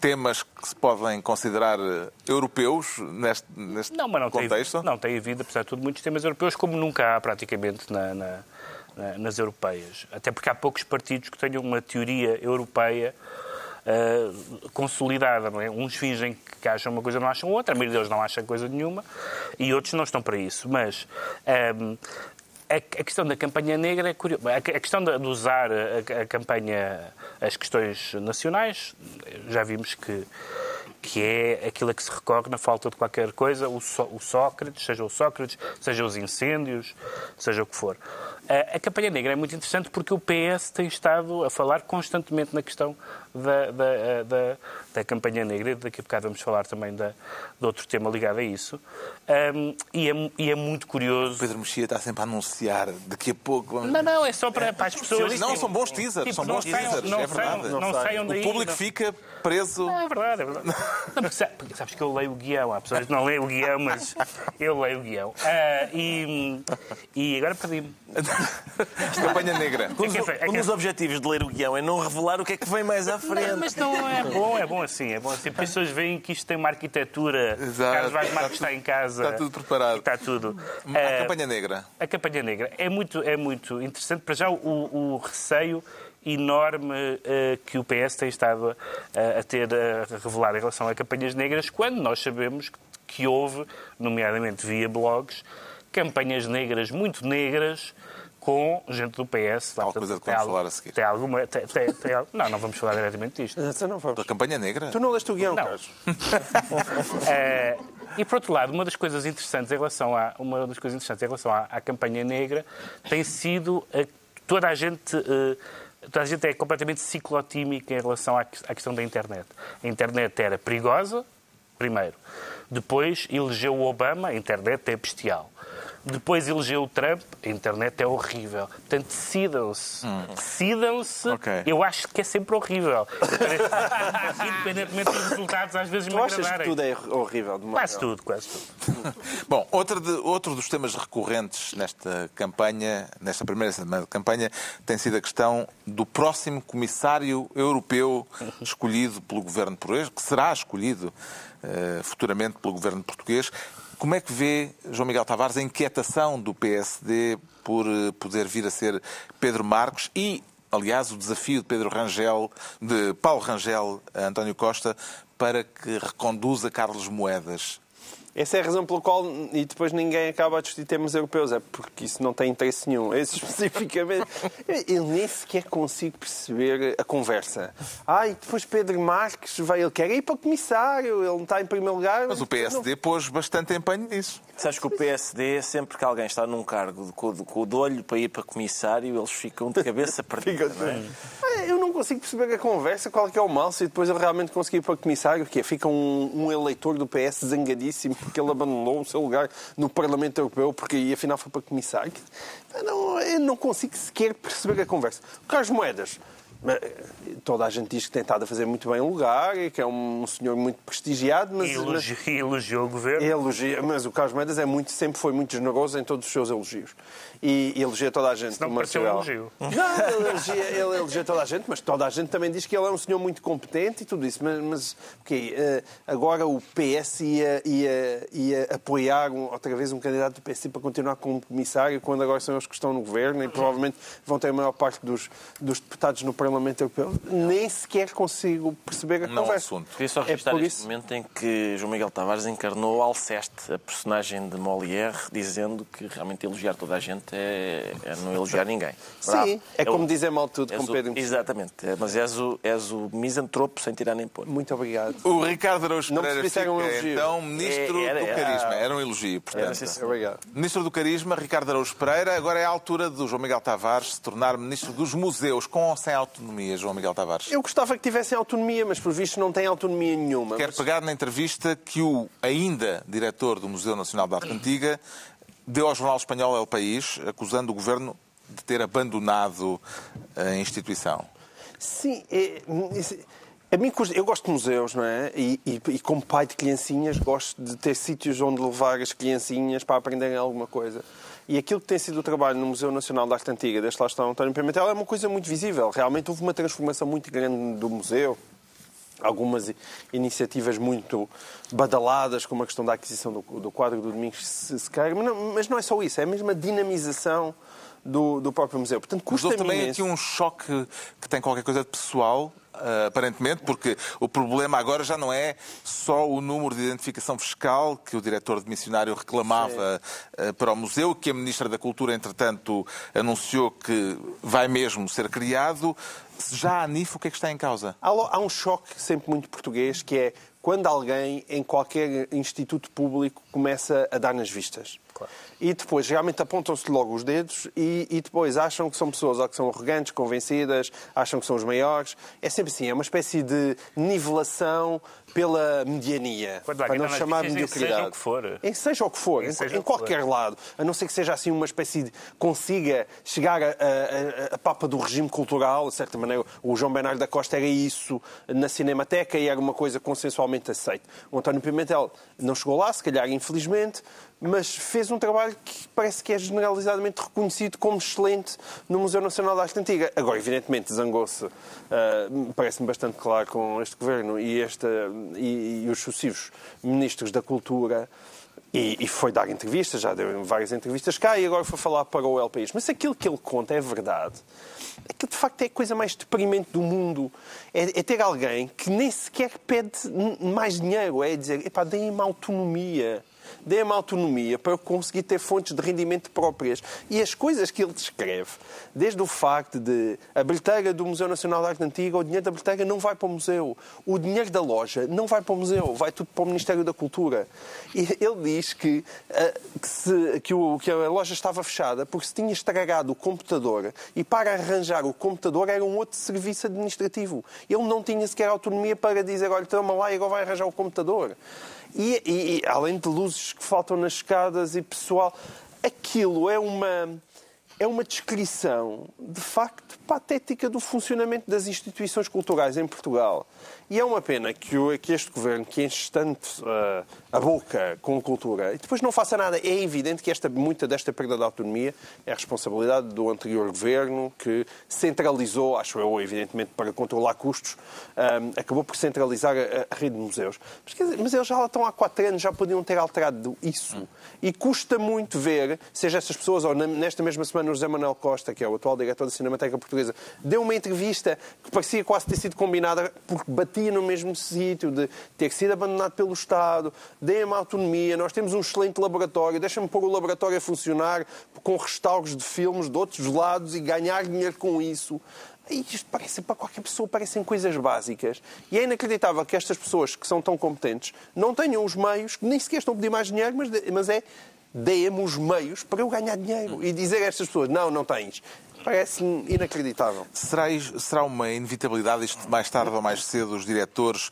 temas que se podem considerar eh, europeus neste, neste não, mas não contexto? Tem, não, tem havido, apesar de tudo, muitos temas europeus, como nunca há praticamente na, na, na, nas europeias. Até porque há poucos partidos que tenham uma teoria europeia uh, consolidada. Não é? Uns fingem que acham uma coisa não acham outra, a maioria deles não acha coisa nenhuma, e outros não estão para isso. Mas um, a, questão da campanha negra é curiosa. A questão de, usar a, campanha, as questões nacionais, já vimos que, que é aquilo a que se recorre na falta de qualquer coisa, o, o Sócrates, seja o Sócrates, seja os incêndios, seja o que for. A, a campanha negra é muito interessante porque o PS tem estado a falar constantemente na questão da, da, da, da campanha negra, daqui a bocado vamos falar também da, de outro tema ligado a isso. Um, e, é, e, é, muito curioso. O Pedro Mexia está sempre a anunciar, daqui a pouco. Vamos... Não, não, é só para, para as pessoas. Não, são bons teasers, tipo, são bons saiam, teasers, não é verdade. Saiam, não saiam daí. O público não... fica preso. Não, é verdade, é verdade. <laughs> Não, porque, porque, sabes que eu leio o guião, há pessoas que não leem o guião, mas <laughs> eu leio o guião. Uh, e, e agora perdi-me. campanha negra. Um, dos, é um dos objetivos de ler o guião é não revelar o que é que vem mais à frente. Não, mas não é bom, é bom assim, é bom assim. As pessoas veem que isto tem uma arquitetura. Exato. Carlos Vaz Marques está em casa. Está tudo preparado. Está tudo. A uh, campanha negra. A campanha negra é muito, é muito interessante. Para já, o, o receio enorme uh, que o PS tem estado uh, a ter a revelar em relação a campanhas negras, quando nós sabemos que, que houve, nomeadamente via blogs, campanhas negras muito negras com gente do PS. Há coisa de vamos falar a seguir. Tem alguma... Tem, tem, tem, não, não vamos falar diretamente disto. Não vamos. Da campanha negra? Tu não leste o guião, não. Carlos. é, <laughs> e, por outro lado, uma das coisas interessantes em relação à, uma das coisas interessantes em relação à, à campanha negra tem sido a, toda a gente... Uh, toda a gente é completamente ciclotímica em relação à, à questão da internet. A internet era perigosa, primeiro. Depois elegeu o Obama, a internet é bestial. Depois elegeu o Trump, a internet é horrível. Portanto, decidam-se. Hum. Decidam-se. Okay. Eu acho que é sempre horrível. <laughs> Independentemente dos resultados, às vezes tu me achas que tudo é horrível? De quase tudo, quase tudo. <laughs> Bom, outro, de, outro dos temas recorrentes nesta campanha, nesta primeira semana de campanha, tem sido a questão do próximo comissário europeu <laughs> escolhido pelo governo português, que será escolhido uh, futuramente pelo governo português Como é que vê, João Miguel Tavares, a inquietação do PSD por eh, poder vir a ser Pedro Marcos e, aliás, o desafio de Pedro Rangel, de Paulo Rangel a António Costa, para que reconduza Carlos Moedas? Essa é a razão pela qual, e depois ninguém acaba a discutir temas europeus, é porque isso não tem interesse nenhum. <laughs> Esse especificamente. Eu nem sequer consigo perceber a conversa. Ai, depois Pedro Marques vai, ele quer ir para comissário, ele não está em primeiro lugar. Mas o PSD pôs bastante empenho nisso. Sabes que o PSD, sempre que alguém está num cargo com, com o olho para ir para comissário, eles ficam de cabeça <laughs> perdida. não é? Eu não consigo perceber a conversa, qual é que é o mal, se depois ele realmente conseguir ir para comissário, que é, fica um, um eleitor do PS zangadíssimo porque ele abandonou o seu lugar no Parlamento Europeu porque e afinal foi para comissário. Eu não, eu não consigo sequer perceber a conversa. O Carlos Moedas, toda a gente diz que tem estado a fazer muito bem o lugar e que é um senhor muito prestigiado, mas... E elogiou, elogiou o governo. Elogia, mas o Carlos Moedas é muito, sempre foi muito generoso em todos os seus elogios. E, e elogia toda a gente. Não pareceu um elogio. Não, ele elogia, ele elogia toda a gente, mas toda a gente também diz que ele é um senhor muito competente e tudo isso. Mas, mas ok, eh, agora o PS ia, ia, ia apoiar um- outra vez um candidato do PS para continuar como comissário, quando agora são eles que estão no governo e provavelmente vão ter a maior parte dos, dos deputados no Parlamento Europeu. Nem sequer consigo perceber a Não é conversa. assunto. Queria só É registrar por este isso- momento em que João Miguel Tavares encarnou Alceste, a personagem de Molière, dizendo que realmente elogiar toda a gente é, é não elogiar ninguém. Bravo. Sim, é o- como dizer mal tudo com o- Pedro Exatamente, É, mas és o, és o misantropo sem tirar nem pôr. Muito obrigado. O Ricardo Araújo Não Pereira era um fica, elogio. então, Ministro É, era- do era- Carisma. Era um elogio, Era, portanto. sim, senhor. Obrigado. Ministro do Carisma, Ricardo Araújo Pereira. Agora é a altura do João Miguel Tavares se tornar Ministro dos Museus, com ou sem autonomia, João Miguel Tavares. Eu gostava que tivessem autonomia, mas por visto não têm autonomia nenhuma. Quero Mas- pegar na entrevista que o ainda diretor do Museu Nacional de Arte Antiga deu ao jornal espanhol El País, acusando o governo de ter abandonado a instituição. Sim, é, isso- a mim, eu gosto de museus, não é? E, e- e como pai de criancinhas, gosto de ter sítios onde levar as criancinhas para aprenderem alguma coisa. E aquilo que tem sido o trabalho no Museu Nacional de Arte Antiga, deste lá está o António Pimentel, é uma coisa muito visível. Realmente houve uma transformação muito grande do museu. Algumas iniciativas muito badaladas, como a questão da aquisição do, do quadro do Domingos Se- Sequeira, mas não, mas não é só isso, é a dinamização do, do próprio museu. Portanto, Mas custa houve também imenso. aqui um choque que tem qualquer coisa de pessoal, aparentemente, porque o problema agora já não é só o número de identificação fiscal que o diretor de missionário reclamava ah, para o museu, que a Ministra da Cultura, entretanto, anunciou que vai mesmo ser criado. Já há NIF, o que é que está em causa? Há um choque sempre muito português que é quando alguém em qualquer instituto público começa a dar nas vistas. E depois realmente apontam-se logo os dedos e, e depois acham que são pessoas ou que são arrogantes, convencidas, acham que são os maiores. É sempre assim, é uma espécie de nivelação pela mediania. Quando para não chamar de mediocridade. seja o que for. Em seja o que for, em, em que for. qualquer lado. A não ser que seja assim uma espécie de. consiga chegar a, a- a- a papa do regime cultural, de certa maneira. O João Bernardo da Costa era isso na Cinemateca e era uma coisa consensualmente aceita. O António Pimentel não chegou lá, se calhar infelizmente, mas fez um trabalho que parece que é generalizadamente reconhecido como excelente no Museu Nacional da Arte Antiga. Agora, evidentemente, zangou-se, ah, parece-me bastante claro, com este governo e, esta, e, e os sucessivos ministros da Cultura. E, e foi dar entrevistas, já deu várias entrevistas cá e agora foi falar para o El País. Mas aquilo que ele conta é verdade, aquilo de facto é a coisa mais deprimente do mundo. É, é ter alguém que nem sequer pede mais dinheiro, é dizer, epá, deem-me autonomia. Deem-me autonomia para eu conseguir ter fontes de rendimento próprias. E as coisas que ele descreve, desde o facto de a bilheteira do Museu Nacional de Arte Antiga, o dinheiro da bilheteira não vai para o museu. O dinheiro da loja não vai para o museu, vai tudo para o Ministério da Cultura. E ele diz que, ah, que, se- que o- que a loja estava fechada porque se tinha estragado o computador e para arranjar o computador era um outro serviço administrativo. Ele não tinha sequer autonomia para dizer, olha, toma lá e agora vai arranjar o computador. E, e- e, além de luzes que faltam nas escadas e pessoal, aquilo é uma é uma descrição, de facto, patética do funcionamento das instituições culturais em Portugal. E é uma pena que, o, que este governo, que enche tanto uh, a boca com cultura, e depois não faça nada. É evidente que esta, muita desta perda de autonomia é a responsabilidade do anterior governo, que centralizou, acho eu, evidentemente, para controlar custos, um, acabou por centralizar a, a rede de museus. Mas, dizer, mas, eles já lá estão há quatro anos, já podiam ter alterado isso. E custa muito ver, seja essas pessoas, ou nesta mesma semana o José Manuel Costa, que é o atual diretor da Cinemateca Portuguesa, deu uma entrevista que parecia quase ter sido combinada porque batia no mesmo sítio, de ter sido abandonado pelo Estado, deem-me autonomia, nós temos um excelente laboratório, deixa-me pôr o laboratório a funcionar com restauros de filmes de outros lados e ganhar dinheiro com isso. Isto parece, para qualquer pessoa, parecem coisas básicas. E é inacreditável que estas pessoas que são tão competentes não tenham os meios, nem sequer estão a pedir mais dinheiro, mas, mas é deem-me os meios para eu ganhar dinheiro. E dizer a estas pessoas, não, não tens. Parece-me inacreditável. Será, será uma inevitabilidade isto mais tarde ou mais cedo os diretores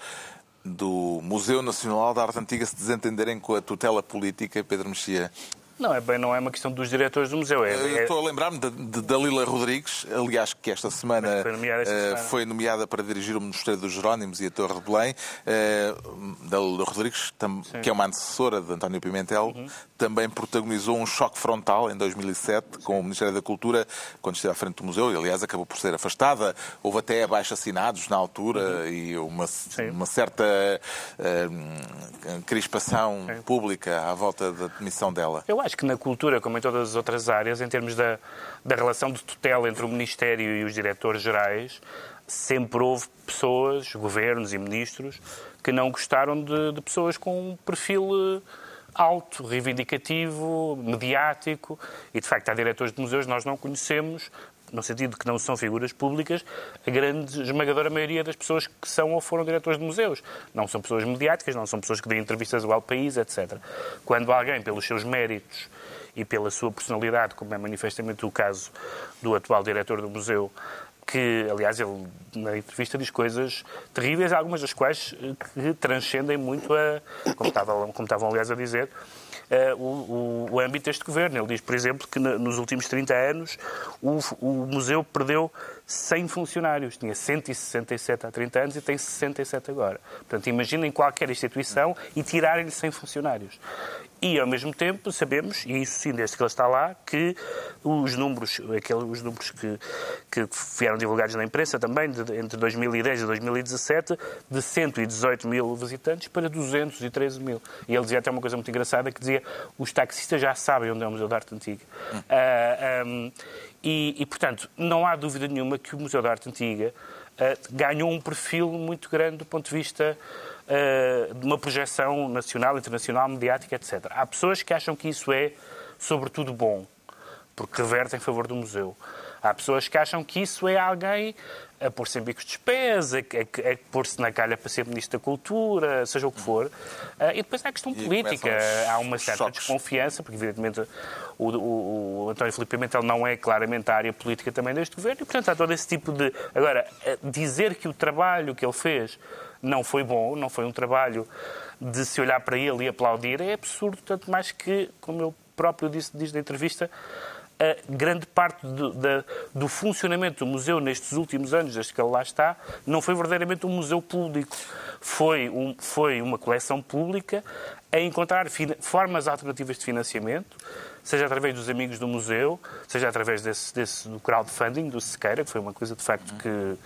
do Museu Nacional da Arte Antiga se desentenderem com a tutela política, Pedro Mexia? Não, é bem, não é uma questão dos diretores do museu. É, é... Estou a lembrar-me de, de Dalila Rodrigues, aliás, que esta semana foi nomeada, esta semana. Uh, foi nomeada para dirigir o Mosteiro dos Jerónimos e a Torre de Belém. Uh, Dalila Rodrigues, tam, que é uma antecessora de António Pimentel, uhum. Também protagonizou um choque frontal em 2007 com o Ministério da Cultura, quando esteve à frente do museu, e aliás acabou por ser afastada. Houve até abaixo assinados na altura uhum. e uma, uma certa uh, crispação Sim. pública à volta da demissão dela. Eu acho acho que na cultura, como em todas as outras áreas, em termos da, da relação de tutela entre o Ministério e os diretores gerais, sempre houve pessoas, governos e ministros, que não gostaram de, de pessoas com um perfil eh, alto, reivindicativo, mediático. E, de facto, há diretores de museus nós não conhecemos, no sentido de que não são figuras públicas, a grande esmagadora maioria das pessoas que são ou foram diretores de museus. Não são pessoas mediáticas, não são pessoas que dêem entrevistas ao país, etc. Quando alguém, pelos seus méritos e pela sua personalidade, como é manifestamente o caso do atual diretor do museu, que, aliás, ele na entrevista diz coisas terríveis, algumas das quais eh, que transcendem muito a, como estavam, como estavam aliás, a dizer, uh, o, o, âmbito deste governo. Ele diz, por exemplo, que nos últimos 30 anos o, o museu perdeu 100 funcionários. Tinha 167 há 30 anos e tem 67 agora. Portanto, imaginem qualquer instituição e tirarem-lhe 100 funcionários. E, ao mesmo tempo, sabemos, e isso sim, desde que ele está lá, que os números, aqueles, os números que, que vieram divulgados na imprensa também, de, entre 2010 e 2017, de 118 mil visitantes para 213 mil. E ele dizia até uma coisa muito engraçada, que dizia os taxistas já sabem onde é o Museu da Arte Antiga. Hum. Uh, ah, um, e, e, portanto, não há dúvida nenhuma que o Museu da Arte Antiga uh, ganhou um perfil muito grande do ponto de vista uh, de uma projeção nacional, internacional, mediática, etc. Há pessoas que acham que isso é, sobretudo, bom, porque reverte em favor do museu. Há pessoas que acham que isso é alguém a pôr-se em bicos de pés, a, a, a pôr-se na calha para ser Ministro da Cultura, seja o que for. Uh, e depois há a questão e política. Há uma certa choques. desconfiança, porque, evidentemente, o, o, o António Filipe Pimentel não é claramente a área política também deste governo, e, portanto, há todo esse tipo de. Agora, dizer que o trabalho que ele fez não foi bom, não foi um trabalho de se olhar para ele e aplaudir, é absurdo, tanto mais que, como ele próprio disse, diz na entrevista, a grande parte do, da, do, funcionamento do museu nestes últimos anos, desde que ele lá está, não foi verdadeiramente um museu público. Foi, um, foi uma coleção pública a encontrar formas alternativas de financiamento, seja através dos amigos do museu, seja através desse, desse do crowdfunding, do Sequeira, que foi uma coisa de facto que,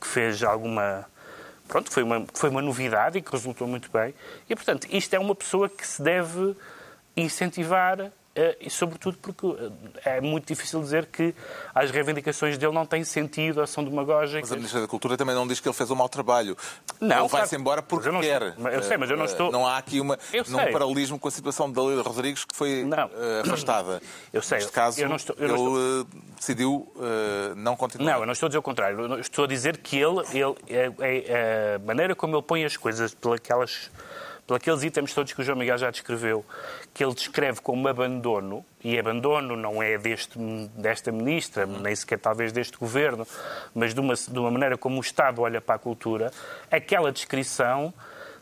que fez alguma pronto, foi uma, foi uma novidade e que resultou muito bem. E, portanto, isto é uma pessoa que se deve incentivar e sobretudo porque eh, é muito difícil dizer que as reivindicações dele não têm sentido, a são demagógicas. Mas a Ministra da Cultura também não diz que ele fez um mau trabalho. Não, ele vai-se embora porque eu quer. Eu sei, mas eu não eh, estou... Não há aqui uma, um paralelismo com a situação de Dalila Rodrigues que foi não. afastada. <clears throat> Eu sei. Neste caso, eu não estou, eu não ele estou... decidiu uh, não continuar. Não, eu não estou a dizer o contrário. Eu estou a dizer que ele, ele é, é, a maneira como ele põe as coisas pelas pelos itens todos que o João Miguel já descreveu, que ele descreve como abandono, e abandono não é deste, desta ministra, nem sequer talvez deste governo, mas de uma, de uma maneira como o Estado olha para a cultura, aquela descrição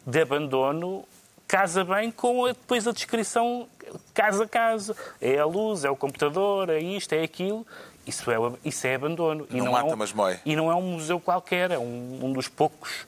de abandono casa bem com a, depois a descrição casa a casa. É a luz, é o computador, é isto, é aquilo. Isso é, isso é abandono. Não mata, é um, mas mói. E não é um museu qualquer, é um, um dos poucos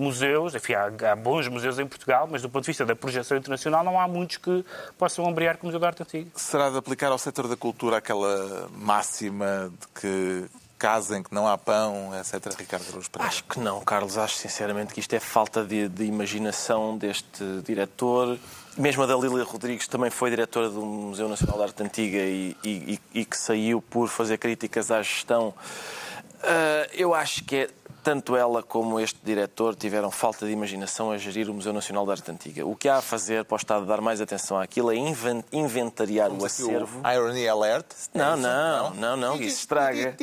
museus, enfim, há, há, bons museus em Portugal, mas do ponto de vista da projeção internacional não há muitos que possam ombrear com o Museu da Arte Antiga. Será de aplicar ao setor da cultura aquela máxima de que casa em que não há pão, etc., Ricardo Pereira? Acho que não, Carlos. Acho sinceramente que isto é falta de, de imaginação deste diretor. Mesmo a da Lília Rodrigues também foi diretora do Museu Nacional de Arte Antiga e, e, e que saiu por fazer críticas à gestão. Uh, eu acho que é tanto ela como este diretor tiveram falta de imaginação a gerir o Museu Nacional de Arte Antiga. O que há a fazer para o Estado dar mais atenção àquilo é inventariar o acervo. O irony alert? Não, não, não, não, isso estraga.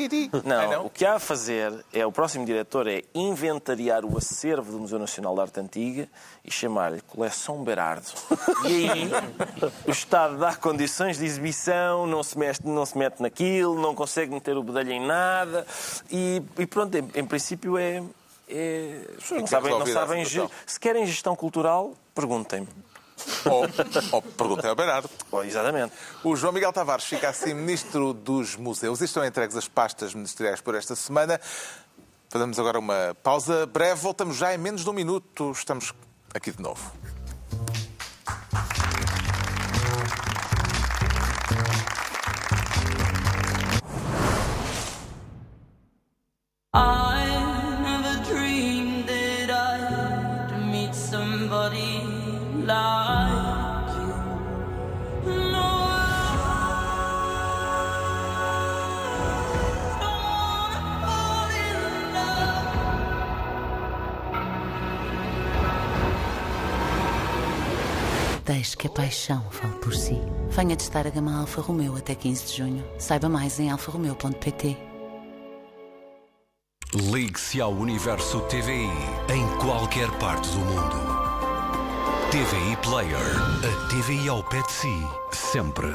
Não, o que há a fazer é o próximo diretor é inventariar o acervo do Museu Nacional de Arte Antiga e chamar-lhe Coleção Berardo. <laughs> E aí o Estado dá condições de exibição, não se, mete, não se mete naquilo, não consegue meter o bedelho em nada e, e pronto, em, em princípio é. é as pessoas não sabem, não sabem se querem gestão cultural, perguntem-me. Ou, ou perguntem ao Bernardo. Oh, exatamente. O João Miguel Tavares fica assim Ministro dos Museus. E estão entregues as pastas ministeriais por esta semana. Fazemos agora uma pausa breve. Voltamos já em menos de um minuto. Estamos aqui de novo. Paixão fale por si. Venha testar a gama Alfa Romeo até 15 de junho. Saiba mais em alfaromeo.pt. Ligue-se ao Universo TVI em qualquer parte do mundo. TVI Player, a TVI ao pé de si, sempre.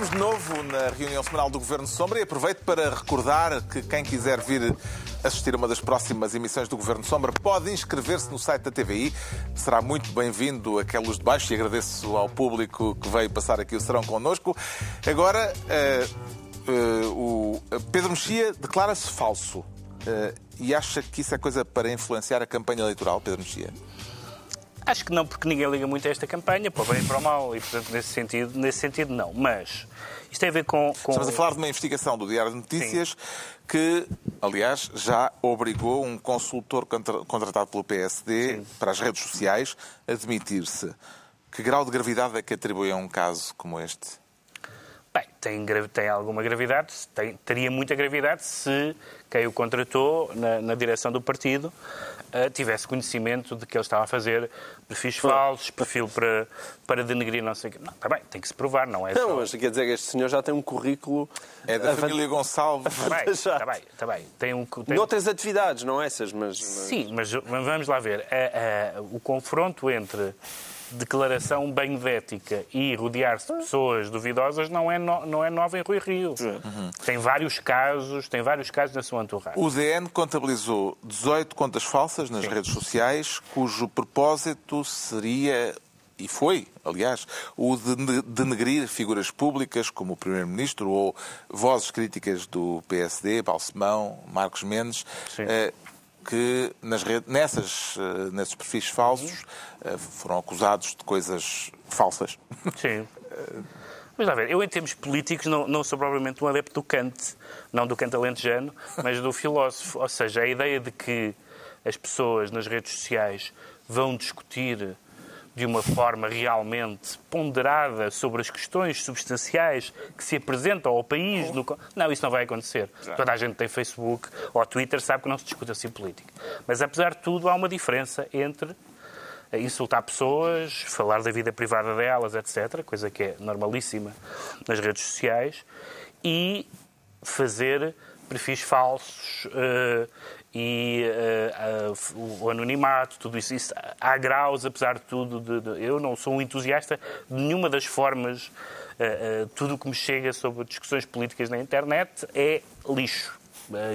Estamos de novo na reunião semanal do Governo Sombra e aproveito para recordar que quem quiser vir assistir a uma das próximas emissões do Governo Sombra pode inscrever-se no site da TVI. Será muito bem-vindo a luz de baixo e agradeço ao público que veio passar aqui o serão connosco. Agora, uh, uh, o Pedro Mexia declara-se falso. Uh, e acha que isso é coisa para influenciar a campanha eleitoral, Pedro Mexia? Acho que não, porque ninguém liga muito a esta campanha, para o bem e para o mal, e portanto, nesse sentido, nesse sentido não. Mas isto tem a ver com. com... Estamos a falar de uma investigação do Diário de Notícias Sim. que, aliás, já obrigou um consultor contra... contratado pelo PSD Sim. para as redes sociais a demitir-se. Que grau de gravidade é que atribui a um caso como este? Bem, tem, tem alguma gravidade, tem, teria muita gravidade se quem o contratou na, na direção do partido tivesse conhecimento de que ele estava a fazer perfis falsos, perfil para, para denegrir não sei o quê. Não, está bem, tem que se provar, não é Não, só... mas quer dizer que este senhor já tem um currículo... É da família Gonçalves. <laughs> Está bem, está bem, está bem. Tem um, tem... Noutras atividades, não essas, mas... Sim, mas vamos lá ver. o confronto entre declaração bem de ética e rodear-se de pessoas duvidosas não é, no, não é nova em Rui Rio. Uhum. Tem vários casos, tem vários casos na sua entourage. O DN contabilizou 18 contas falsas nas Sim. redes sociais, cujo propósito seria e foi, aliás, o de denegrir figuras públicas como o Primeiro-Ministro ou vozes críticas do PSD, Balsemão, Marcos Mendes, eh, que nas nessas, eh, nesses perfis falsos eh, foram acusados de coisas falsas. <laughs> Sim. Mas lá ver, eu em termos políticos não, não sou provavelmente um adepto do Kant, não do Kant alentejano, <laughs> mas do filósofo. Ou seja, a ideia de que as pessoas nas redes sociais vão discutir de uma forma realmente ponderada sobre as questões substanciais que se apresentam ao país. No... Não, isso não vai acontecer. Toda a gente tem Facebook ou Twitter, sabe que não se discute assim política. Mas, apesar de tudo, há uma diferença entre insultar pessoas, falar da vida privada delas, etc., coisa que é normalíssima nas redes sociais, e fazer perfis falsos eh, e eh, a- o anonimato, tudo isso, isso há graus, apesar de tudo. de- de- eu não sou um entusiasta de nenhuma das formas. eh, tudo o que me chega sobre discussões políticas na internet é lixo.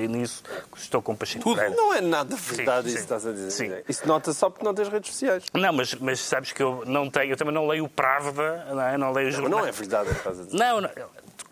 E nisso estou com Pacheco Tudo. Pereira. Não é nada verdade Sim, isso que sim. estás a dizer. Sim. Isso nota só porque não tens redes sociais. Não, mas, mas sabes que eu não tenho, eu também não leio o Pravda, não, é? não leio os Não, jornais. não é verdade o que estás a dizer. Não, não,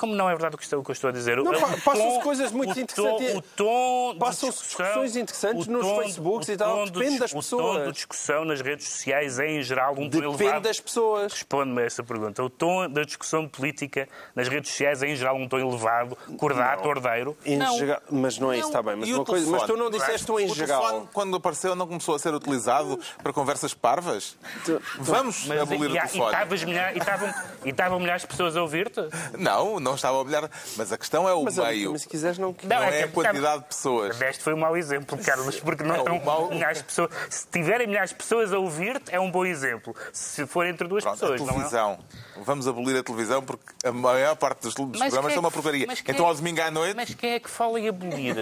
como não é verdade o que estou, o que eu estou a dizer? Não, passam-se coisas muito o tom- interessantes. O tom Passam-se discussão- discussões interessantes nos tom- Facebooks e tal, depende das O tom pessoas. de discussão nas redes sociais é, em geral, um tom Depende elevado. das pessoas. Responde-me a essa pergunta. O tom da discussão política nas redes sociais é, em geral, um tom elevado, cordato, ordeiro? Não. mas não é isso, está bem. Mas, uma coisa, mas tu não disseste o em O geral. telefone, quando apareceu, não começou a ser utilizado para conversas parvas? Vamos Mas, abolir e, o e telefone. e e estavam milhares de pessoas a ouvir-te? Não, não estava a olhar. Mas a questão é o Mas, meio. mas se quiseres, não. Não, é é a que- quantidade de pessoas. Este foi um mau exemplo, Carlos, porque não Não, estão mau- milhares de pessoas. Se tiverem milhares de pessoas a ouvir-te, é um bom exemplo. Se for entre duas Pronto, pessoas, a não é? televisão. Vamos abolir a televisão porque a maior parte dos, dos Mas programas é são uma porcaria. Então é- ao domingo à noite. Mas quem é que fala em abolir?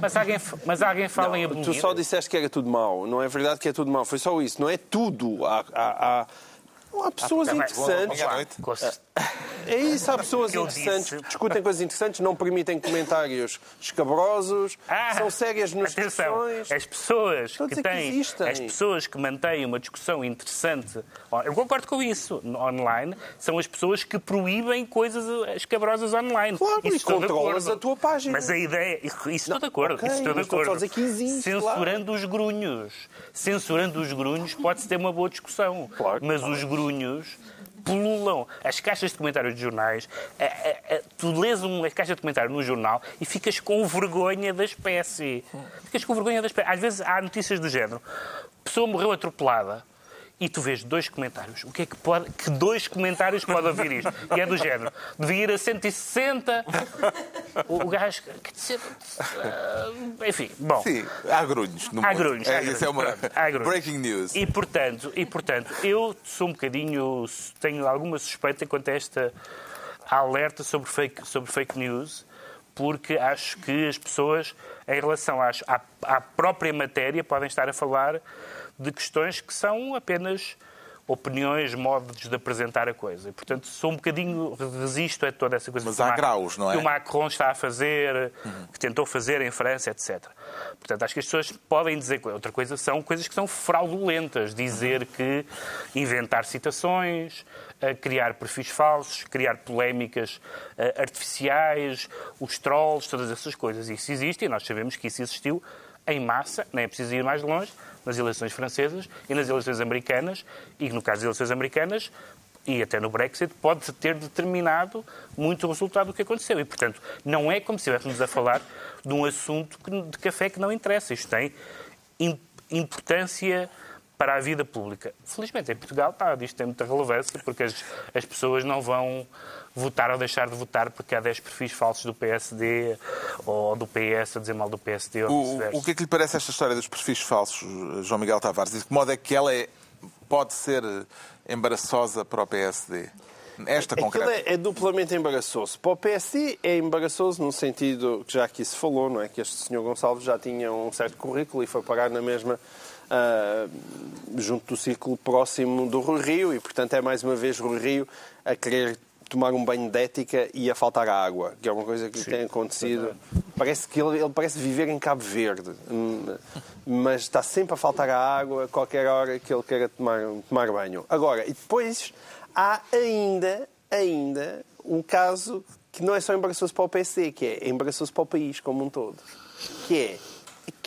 Mas alguém, mas alguém fala em abolir? Tu só disseste que era tudo mau. Não é verdade que é tudo mau. Foi só isso. Não é tudo. Há, há, há, há pessoas Tá bem, interessantes. noite. Com- É isso, há pessoas que interessantes disse. que discutem coisas interessantes, não permitem comentários escabrosos, Ah, são sérias nas atenção, discussões. as pessoas Estou que que têm, existem. as pessoas que mantêm uma discussão interessante, eu concordo com isso, online, são as pessoas que proíbem coisas escabrosas online. Claro, Isso e estou controlas a tua página. Mas a ideia, isso estou de acordo, ok, isso estou de estou a acordo. dizer que existe, Censurando os grunhos. Censurando os grunhos pode-se ter uma boa discussão. Claro. Mas os grunhos pululam as caixas de comentários de jornais. A- a- a- tu lês uma caixa de comentário no jornal e ficas com vergonha da espécie. Ficas com vergonha da espécie. Às vezes há notícias do género. Pessoa morreu atropelada. E tu vês dois comentários. O que é que pode. Que dois comentários pode ouvir isto? E é do género. Devia ir a 160. O, o gajo. Quer dizer. ah, enfim, bom. Sim, há grunhos. No Há grunhos, É, isso é uma pronto, grunhos. breaking news. E portanto, e, portanto, eu sou um bocadinho. tenho alguma suspeita quanto a esta alerta sobre fake, sobre fake news, porque acho que as pessoas, em relação às, à, à própria matéria, podem estar a falar de questões que são apenas opiniões, modos de apresentar a coisa. E, portanto, sou um bocadinho, resisto a toda essa coisa Mas que o há Ma- graus, não é? que o Macron está a fazer, que tentou fazer em França, etc. Portanto, acho que as pessoas podem dizer. Outra coisa são coisas que são fraudulentas. Dizer que inventar citações, eh, criar perfis falsos, criar polémicas eh, artificiais, os trolls, todas essas coisas. Isso existe e nós sabemos que isso existiu em massa, nem é preciso ir mais longe, nas eleições francesas e nas eleições americanas, e no caso das eleições americanas, e até no Brexit, pode ter determinado muito o resultado do que aconteceu. E, portanto, não é como se estivéssemos a falar de um assunto de café que não interessa. Isto tem im- importância para a vida pública. Felizmente, em Portugal, pá, isto tem muita relevância, porque as, as pessoas não vão votar ou deixar de votar porque há 10 perfis falsos do PSD ou do PS a dizer mal do PSD ou O, vice-versa. o que é que lhe parece esta história dos perfis falsos, João Miguel Tavares? De que modo é que ela é- pode ser embaraçosa para o PSD? Esta Aquilo concreta. é, é duplamente embaraçoso. Para o PSD é embaraçoso no sentido que já aqui se falou, não é? Que este senhor Gonçalves já tinha um certo currículo e foi parar na mesma ah, junto do círculo próximo do Rui Rio e, portanto, é mais uma vez Rui Rio a querer tomar um banho de ética e a faltar a água, que é uma coisa que tem acontecido. Parece que ele, ele parece viver em Cabo Verde, hum, mas está sempre a faltar a água a qualquer hora que ele queira tomar, tomar banho. Agora, e depois há ainda, ainda um caso que não é só embaraçoso para o PC, que é embaraçoso para o país como um todo, que é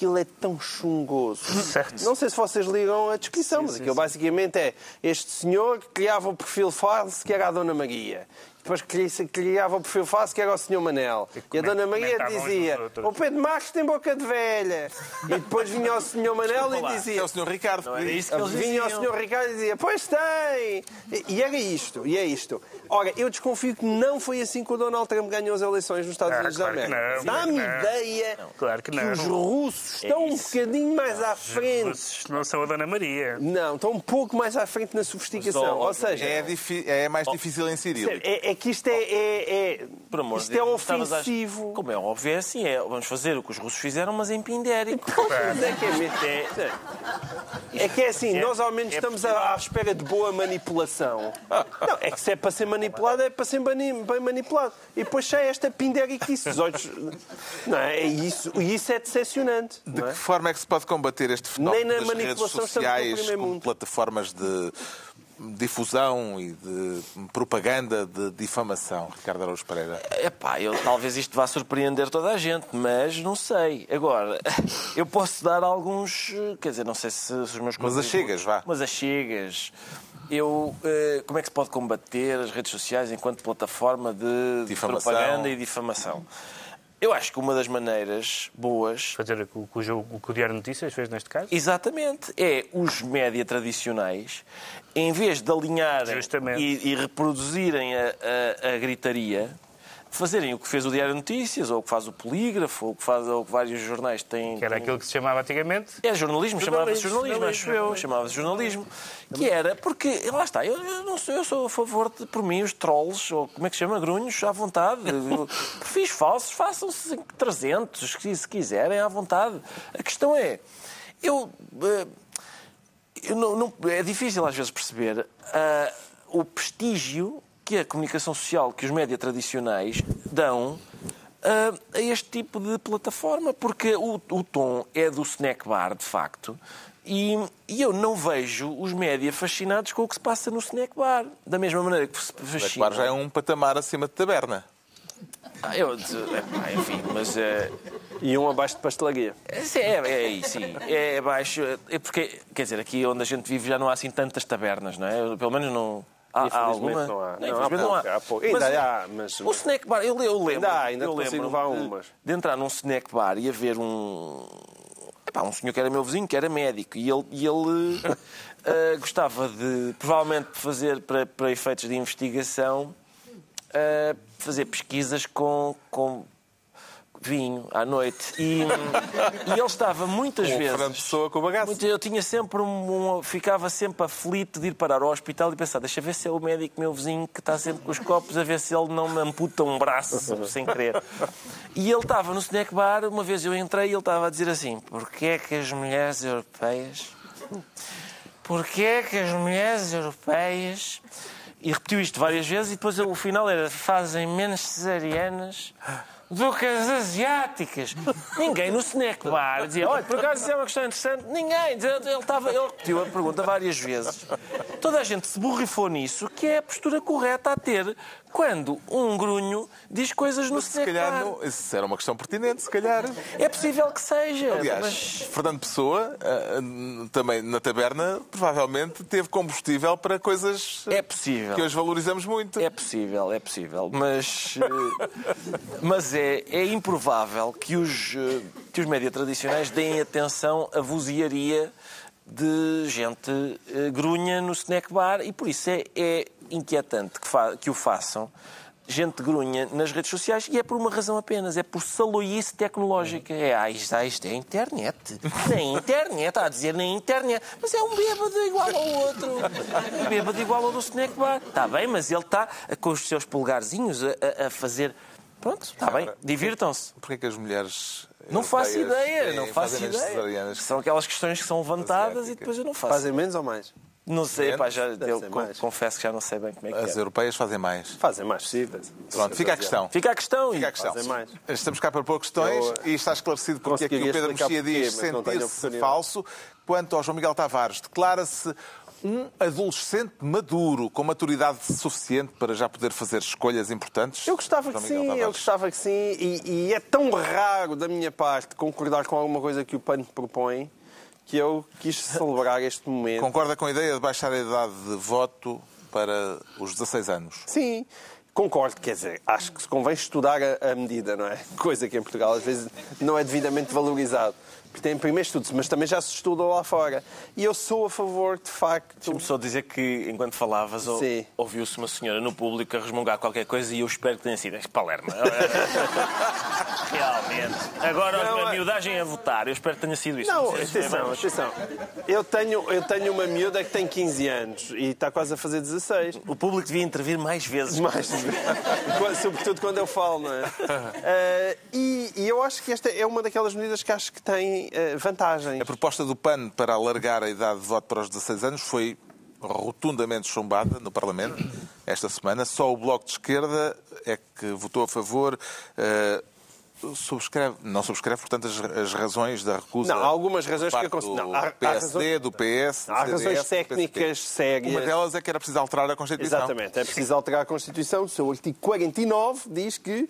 aquilo é tão chungoso. <laughs> Certo. Não sei se vocês ligam a descrição, mas aquilo basicamente é este senhor que criava o perfil falso que era a Dona Maria. Depois cri- criava o perfil falso que era o senhor Manel. E, a coment- Dona Maria dizia o Pedro Marcos tem boca de velha. E depois vinha o senhor Manel e É dizia o Sr. Ricardo. Vinha o Sr. Ricardo e dizia, pois tem! E- E era isto, e é isto. Ora, eu desconfio que não foi assim que o Donald Trump ganhou as eleições nos Estados Ah, Unidos claro da que América. não, Dá-me claro que não. ideia Claro que não. os russos estão um bocadinho mais à frente. Vocês não são a Dona Maria. Não, estão um pouco mais à frente na sofisticação. Ou seja, É, é mais difícil em Sírio. é, é que isto é, é, é- Por amor isto de é Deus, estavas a- ofensivo. Como é óbvio, é assim. É, vamos fazer o que os russos fizeram, mas em pindérico. Mas é que é mesmo. É que é assim, nós ao menos é estamos à, à espera de boa manipulação. Não, é que se é para ser manipulado, é para ser bem manipulado. E depois sai esta pinderiquice. Os olhos. Não é? É isso, e isso é decepcionante. De não é? que forma é que se pode combater este fenómeno Nem na das redes manipulação estamos no sociais mundo. plataformas de difusão e de propaganda de difamação, Ricardo Araújo Pereira? Epá, eu, talvez isto vá surpreender toda a gente, mas não sei. Agora, <laughs> eu posso dar alguns. eh, Quer dizer, não sei se, os meus Mas achegas, vá. Mas achegas. Eu, eh, como é que se pode combater as redes sociais enquanto plataforma de Difamação. propaganda e difamação? Eu acho que uma das maneiras boas Fazer o que o, o o Diário Notícias fez neste caso. Exatamente. É os média tradicionais, em vez de alinharem e, e reproduzirem a, a- a gritaria, fazerem o que fez o Diário de Notícias, ou o que faz o Polígrafo, ou o que, faz, ou o que vários jornais têm. Que era têm- aquilo que se chamava antigamente. É jornalismo, chamava-se Jornalismo, jornalismo, acho eu. Chamava-se jornalismo. Que era, porque, lá está, eu, eu não sou, eu sou a favor de, por mim, os trolls, ou como é que se chama, grunhos, à vontade. Perfis falsos, façam-se 300, se se quiserem, à vontade. A questão é, eu. eh, eu não- não- é difícil às vezes perceber ah, o prestígio que a comunicação social, que os média tradicionais dão ah, a este tipo de plataforma, porque o, o tom é do snack bar, de facto, e, e eu não vejo os média fascinados com o que se passa no snack bar. Da mesma maneira que se O fascina. bar já é um patamar acima de taberna. Ah, eu, enfim, mas. eh, E um abaixo de pastelaria. É, é, é isso, sim. É baixo. É porque, quer dizer, aqui onde a gente vive já não há assim tantas tabernas, não é? Pelo menos não. Há, há Infelizmente alguma? não há. Não, há não pouco, há pouco. Ainda Mas há, mas- O snack bar, eu, eu lembro. Ainda há, ainda eu lembro levar de, umas. de entrar num snack bar e haver um. Epá, um senhor que era meu vizinho, que era médico, e ele, e ele <laughs> eh, gostava de, provavelmente, fazer para, para efeitos de investigação, eh, fazer pesquisas com, com vinho à noite. E, e ele estava muitas O vezes. Fernando Pessoa com bagaço. Muito- Eu tinha sempre um, um- ficava sempre aflito de ir parar ao hospital e pensar, deixa ver se é o médico meu vizinho que está sempre com os copos a ver se ele não me amputa um braço <laughs> sem querer. E ele estava no snack bar, uma vez eu entrei e ele estava a dizer assim, porquê é que as mulheres europeias Porquê é que as mulheres europeias e repetiu isto várias vezes e depois o final era fazem menos cesarianas do que as asiáticas. Ninguém no snack bar dizia, olha, por acaso isso é uma questão interessante. Ninguém. Ele, estava, ele repetiu a pergunta várias vezes. Toda a gente se borrifou nisso, que é a postura correta a ter quando um grunho diz coisas no Se snack calhar, não, isso era uma questão pertinente, se calhar. É possível que seja. Aliás, mas... Fernando Pessoa, ah, também na taberna, provavelmente teve combustível para coisas ah, É possível. que hoje valorizamos muito. É possível, é possível. <laughs> Mas, eh, mas é, é improvável que os, eh, que os média tradicionais deem atenção à vozearia de gente eh, grunha no snack bar e por isso é, é inquietante que, fa- que o façam gente grunha nas redes sociais e é por uma razão apenas, é por saloice tecnológica. É, ah, isto, ah, isto é a internet. Na internet, está a dizer na internet. Mas é um bêbado igual ao outro. Um bêbado igual ao do snack bar. Está bem, mas ele está com os seus polegarzinhos a, a- a fazer... Pronto, está bem, divirtam-se. Porquê que as mulheres. Não faço ideia, eh, não faço fazem as ideia. São aquelas questões que são levantadas e depois eu não faço. Fazem menos ou mais? Não sei, pá, já, Deve eu ser con- mais. confesso que já não sei bem como é que As é. europeias fazem mais. Fazem mais possíveis. Pronto, fica a questão. Fica a questão. Fica a e- questão. Fazem mais. Estamos cá para pôr questões Eu, e está esclarecido porque é que o conseguiria Pedro explicar Mexia porquê, diz mas não tenho sentir-se oportunidade. falso. Quanto ao João Miguel Tavares, declara-se um adolescente maduro, com maturidade suficiente para já poder fazer escolhas importantes? Eu gostava que João Miguel sim, eu Tavares. gostava que sim, e, e é tão raro da minha parte concordar com alguma coisa que o PAN propõe que eu quis celebrar este momento. Concorda com a ideia de baixar a idade de voto para os 16 anos? Sim, concordo, quer dizer, acho que se convém estudar a, a medida, não é? Coisa que em Portugal às vezes não é devidamente valorizado. Porque tem, primeiro estudo mas também já se estuda lá fora. E eu sou a favor, de facto. Deixa-me só dizer que, enquanto falavas, ou- ouviu-se uma senhora no público a resmungar qualquer coisa e eu espero que tenha sido este Palermo. <laughs> Realmente. Agora, Não, a é- miudagem a votar, eu espero que tenha sido isso. Não, se atenção, atenção. Eu tenho, eu tenho uma miúda que tem 15 anos e está quase a fazer 16. O público devia intervir mais vezes. Mais, sobretudo quando eu falo, não é? <laughs> Eh, e, e eu acho que esta é uma daquelas medidas que acho que tem eh, vantagens. A proposta do PAN para alargar a idade de voto para os 16 anos foi rotundamente chumbada no Parlamento esta semana. Só o Bloco de Esquerda é que votou a favor. eh, subscreve, não subscreve, portanto, as, as razões da recusa. Não, há algumas razões que eu considero- do há- PSD, do PS, do Há CDS, razões técnicas sérias. Uma delas é que era preciso alterar a Constituição. Exatamente, é preciso alterar a Constituição. O seu artigo 49 diz que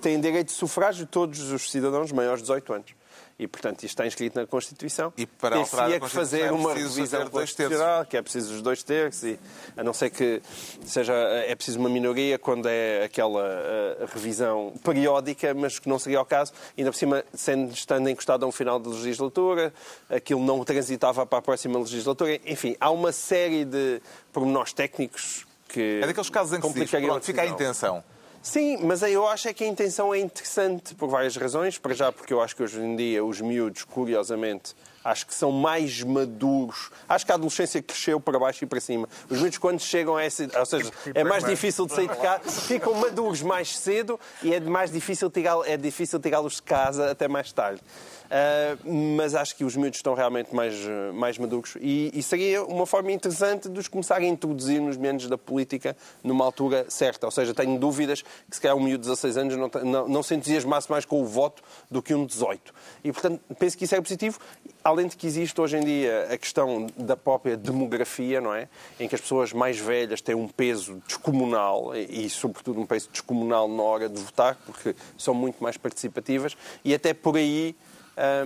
têm direito de sufrágio todos os cidadãos maiores de 18 anos. E, portanto, isto está inscrito na Constituição. E para alterar a Teria que Constituição fazer é uma revisão fazer dois terços. constitucional, que é preciso os dois terços, e a não ser que seja é preciso uma minoria quando é aquela eh, revisão periódica, mas que não seria o caso. Ainda por cima, sendo, estando encostado a um final de legislatura, aquilo não transitava para a próxima legislatura. Enfim, há uma série de pormenores técnicos que É daqueles casos em que se diz, pronto, fica a intenção. Sim, mas eu acho é que a intenção é interessante por várias razões. Para já, porque eu acho que hoje em dia os miúdos, curiosamente, acho que são mais maduros. Acho que a adolescência cresceu para baixo e para cima. Os miúdos, quando chegam a essa. Ou seja, é mais difícil de sair de casa, ficam maduros mais cedo e é mais difícil tirá- é difícil tirá-los de casa até mais tarde. Ah, mas acho que os miúdos estão realmente mais, eh, mais maduros e, e seria uma forma interessante de os começar a introduzir nos meandros da política numa altura certa. Ou seja, tenho dúvidas que se calhar um miúdo de 16 anos não, não, não se entusiasmasse mais com o voto do que um de 18. E, portanto, penso que isso é positivo. Além de que existe hoje em dia a questão da própria demografia, não é? Em que as pessoas mais velhas têm um peso descomunal e, e, sobretudo, um peso descomunal na hora de votar, porque são muito mais participativas e até por aí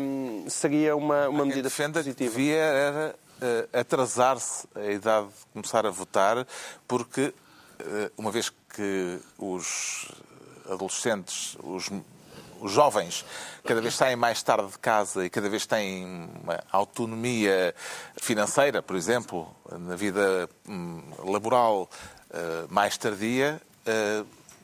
hum, seria uma, uma medida defenda que positiva. devia era eh, atrasar-se a idade de começar a votar, porque eh, uma vez que os adolescentes, os, os jovens, cada vez saem mais tarde de casa e cada vez têm uma autonomia financeira, por exemplo, na vida hum, laboral eh, mais tardia,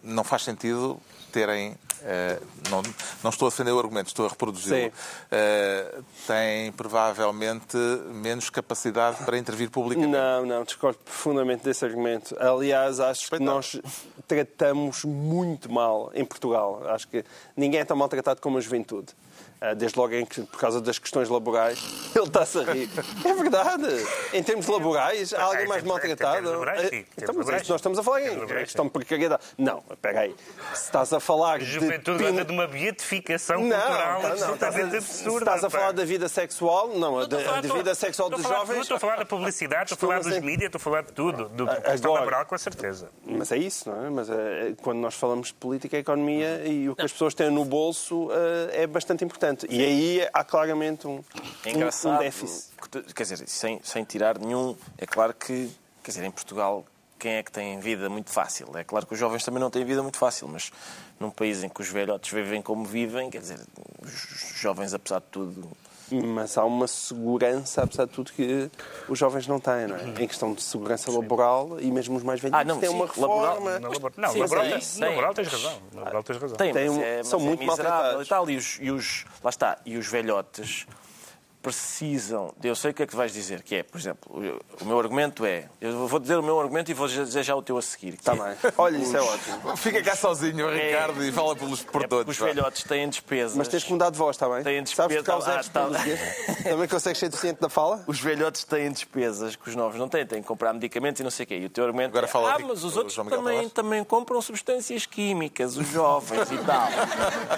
não faz sentido terem. Eh, não, não estou a defender o argumento, estou a reproduzi-lo. Eh, têm provavelmente menos capacidade para intervir publicamente. Não, não, discordo profundamente desse argumento. Aliás, acho que nós tratamos muito mal em Portugal. Acho que ninguém é tão maltratado como a juventude. Ah, Desde logo em que, por causa das questões laborais, <laughs> ele está-se a rir. É verdade. Em termos laborais, há alguém mais maltratado. termos laborais, sim. Em termos Então, mas é laborais, nós estamos a falar. Em questão de precariedade. Não, espera aí. Se estás a falar de... Juventude pin- gosta de uma beatificação não, cultural tá, não, estás a, se estás a falar da vida sexual, não, a da, vida sexual dos de jovens. Estou a falar da publicidade, estou a falar dos mídias, estou a falar de tudo. Do questão laboral, com certeza. Mas é isso, não é? Mas eh, quando nós falamos de política e economia e o que as pessoas têm no bolso eh, é bastante importante. E aí há claramente um, É um- déficit. Quer dizer, sem, sem tirar nenhum. É claro que, quer dizer, em Portugal, quem é que tem vida muito fácil? É claro que os jovens também não têm vida muito fácil, mas num país em que os velhotes vivem como vivem, quer dizer, os jovens, apesar de tudo. Mas há uma segurança, apesar de tudo, que os jovens não têm, não é? Em questão de segurança laboral e mesmo os mais velhos Ah, não, têm sim, uma laboral- reforma. Não, labor- não, Sim, laboral, é tens- isso. laboral tens razão. Laboral tens razão. Tem, Tem mas um- é, são é muito maltratados. e tal. E os, e os, lá está, e os velhotes precisam. Eu sei o que é que vais dizer, que é, por exemplo, o, o meu argumento é. Eu vou dizer o meu argumento e vou dizer já o teu a seguir. que Está é, bem. <laughs> Olha, isso é ótimo. Fica cá sozinho, É. Ricardo, e fala pelos por é todos. os velhotes têm despesas. Mas tens que mudar de voz, está bem? Têm Sabes despesa- que causa Ah, tá. Também consegues ser deficiente da fala? Os velhotes têm despesas que os novos não têm, têm que comprar medicamentos e não sei o quê. E o teu argumento Agora é, fala ah, Rico- mas os outros também, Tavares." também compram substâncias químicas, os jovens e tal.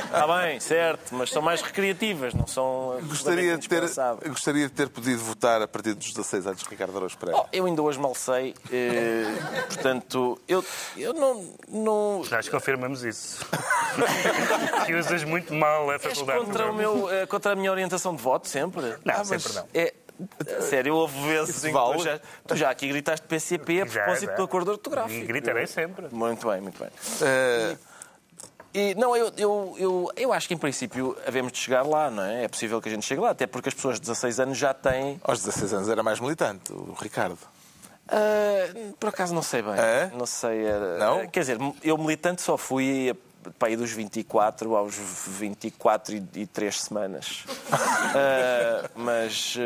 Está <laughs> bem, certo, mas são mais recreativas, não são Gostaria de, ter, indispensáveis. gostaria de ter podido votar a partir dos 16 anos, Ricardo Araújo Pereira. Oh, eu ainda hoje mal sei, eh, portanto, eu, eu não, não, Nós confirmamos isso. <laughs> que usas muito mal a És faculdade. contra, o meu, eh, contra a minha orientação de voto, sempre? Não, Ah, sempre mas não. É, sério, houve vezes em que tu já, tu já aqui gritaste PCP a Já, propósito já. do acordo ortográfico. E gritarei sempre. Muito bem, muito bem. Eh, E, não, eu, eu, eu, eu acho que em princípio havemos de chegar lá, não é? É possível que a gente chegue lá, até porque as pessoas de 16 anos já têm. Aos 16 anos era mais militante, o Ricardo. Ah, por acaso não sei bem. É? Não sei. Era... Não? Quer dizer, eu militante só fui para aí dos 24 aos 24 e, e 3 semanas. <laughs> Ah, mas,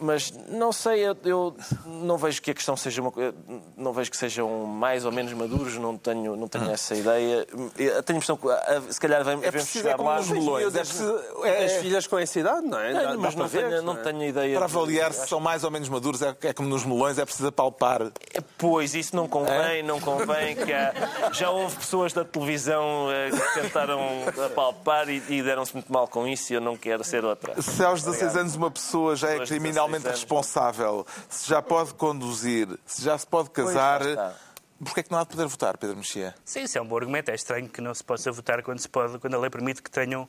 mas não sei, eu, eu não vejo que a questão seja uma coisa. Não vejo que sejam mais ou menos maduros, não tenho, não tenho essa ideia. Eu tenho a impressão que ah, se calhar vamos É preciso, chegar é como lá. nos melões. É preciso, é- As filhas com essa idade, não é? Tenho, mas não, ver, tenho, não é? tenho ideia. para de- avaliar se são mais ou menos maduros, é, é como nos melões, é preciso apalpar. Pois, isso não É? convém, não convém. Que há- já houve pessoas da televisão eh, que tentaram apalpar e, e deram-se muito mal com isso e eu não quero ser outra. Se aos 16 anos uma pessoa já é Pessoas de criminalmente 16 anos. responsável, se já pode conduzir, se já se pode casar, porquê é que não há de poder votar, Pedro Mexia? Sim, isso é um bom argumento. É estranho que não se possa votar quando, se pode, quando a lei permite que tenham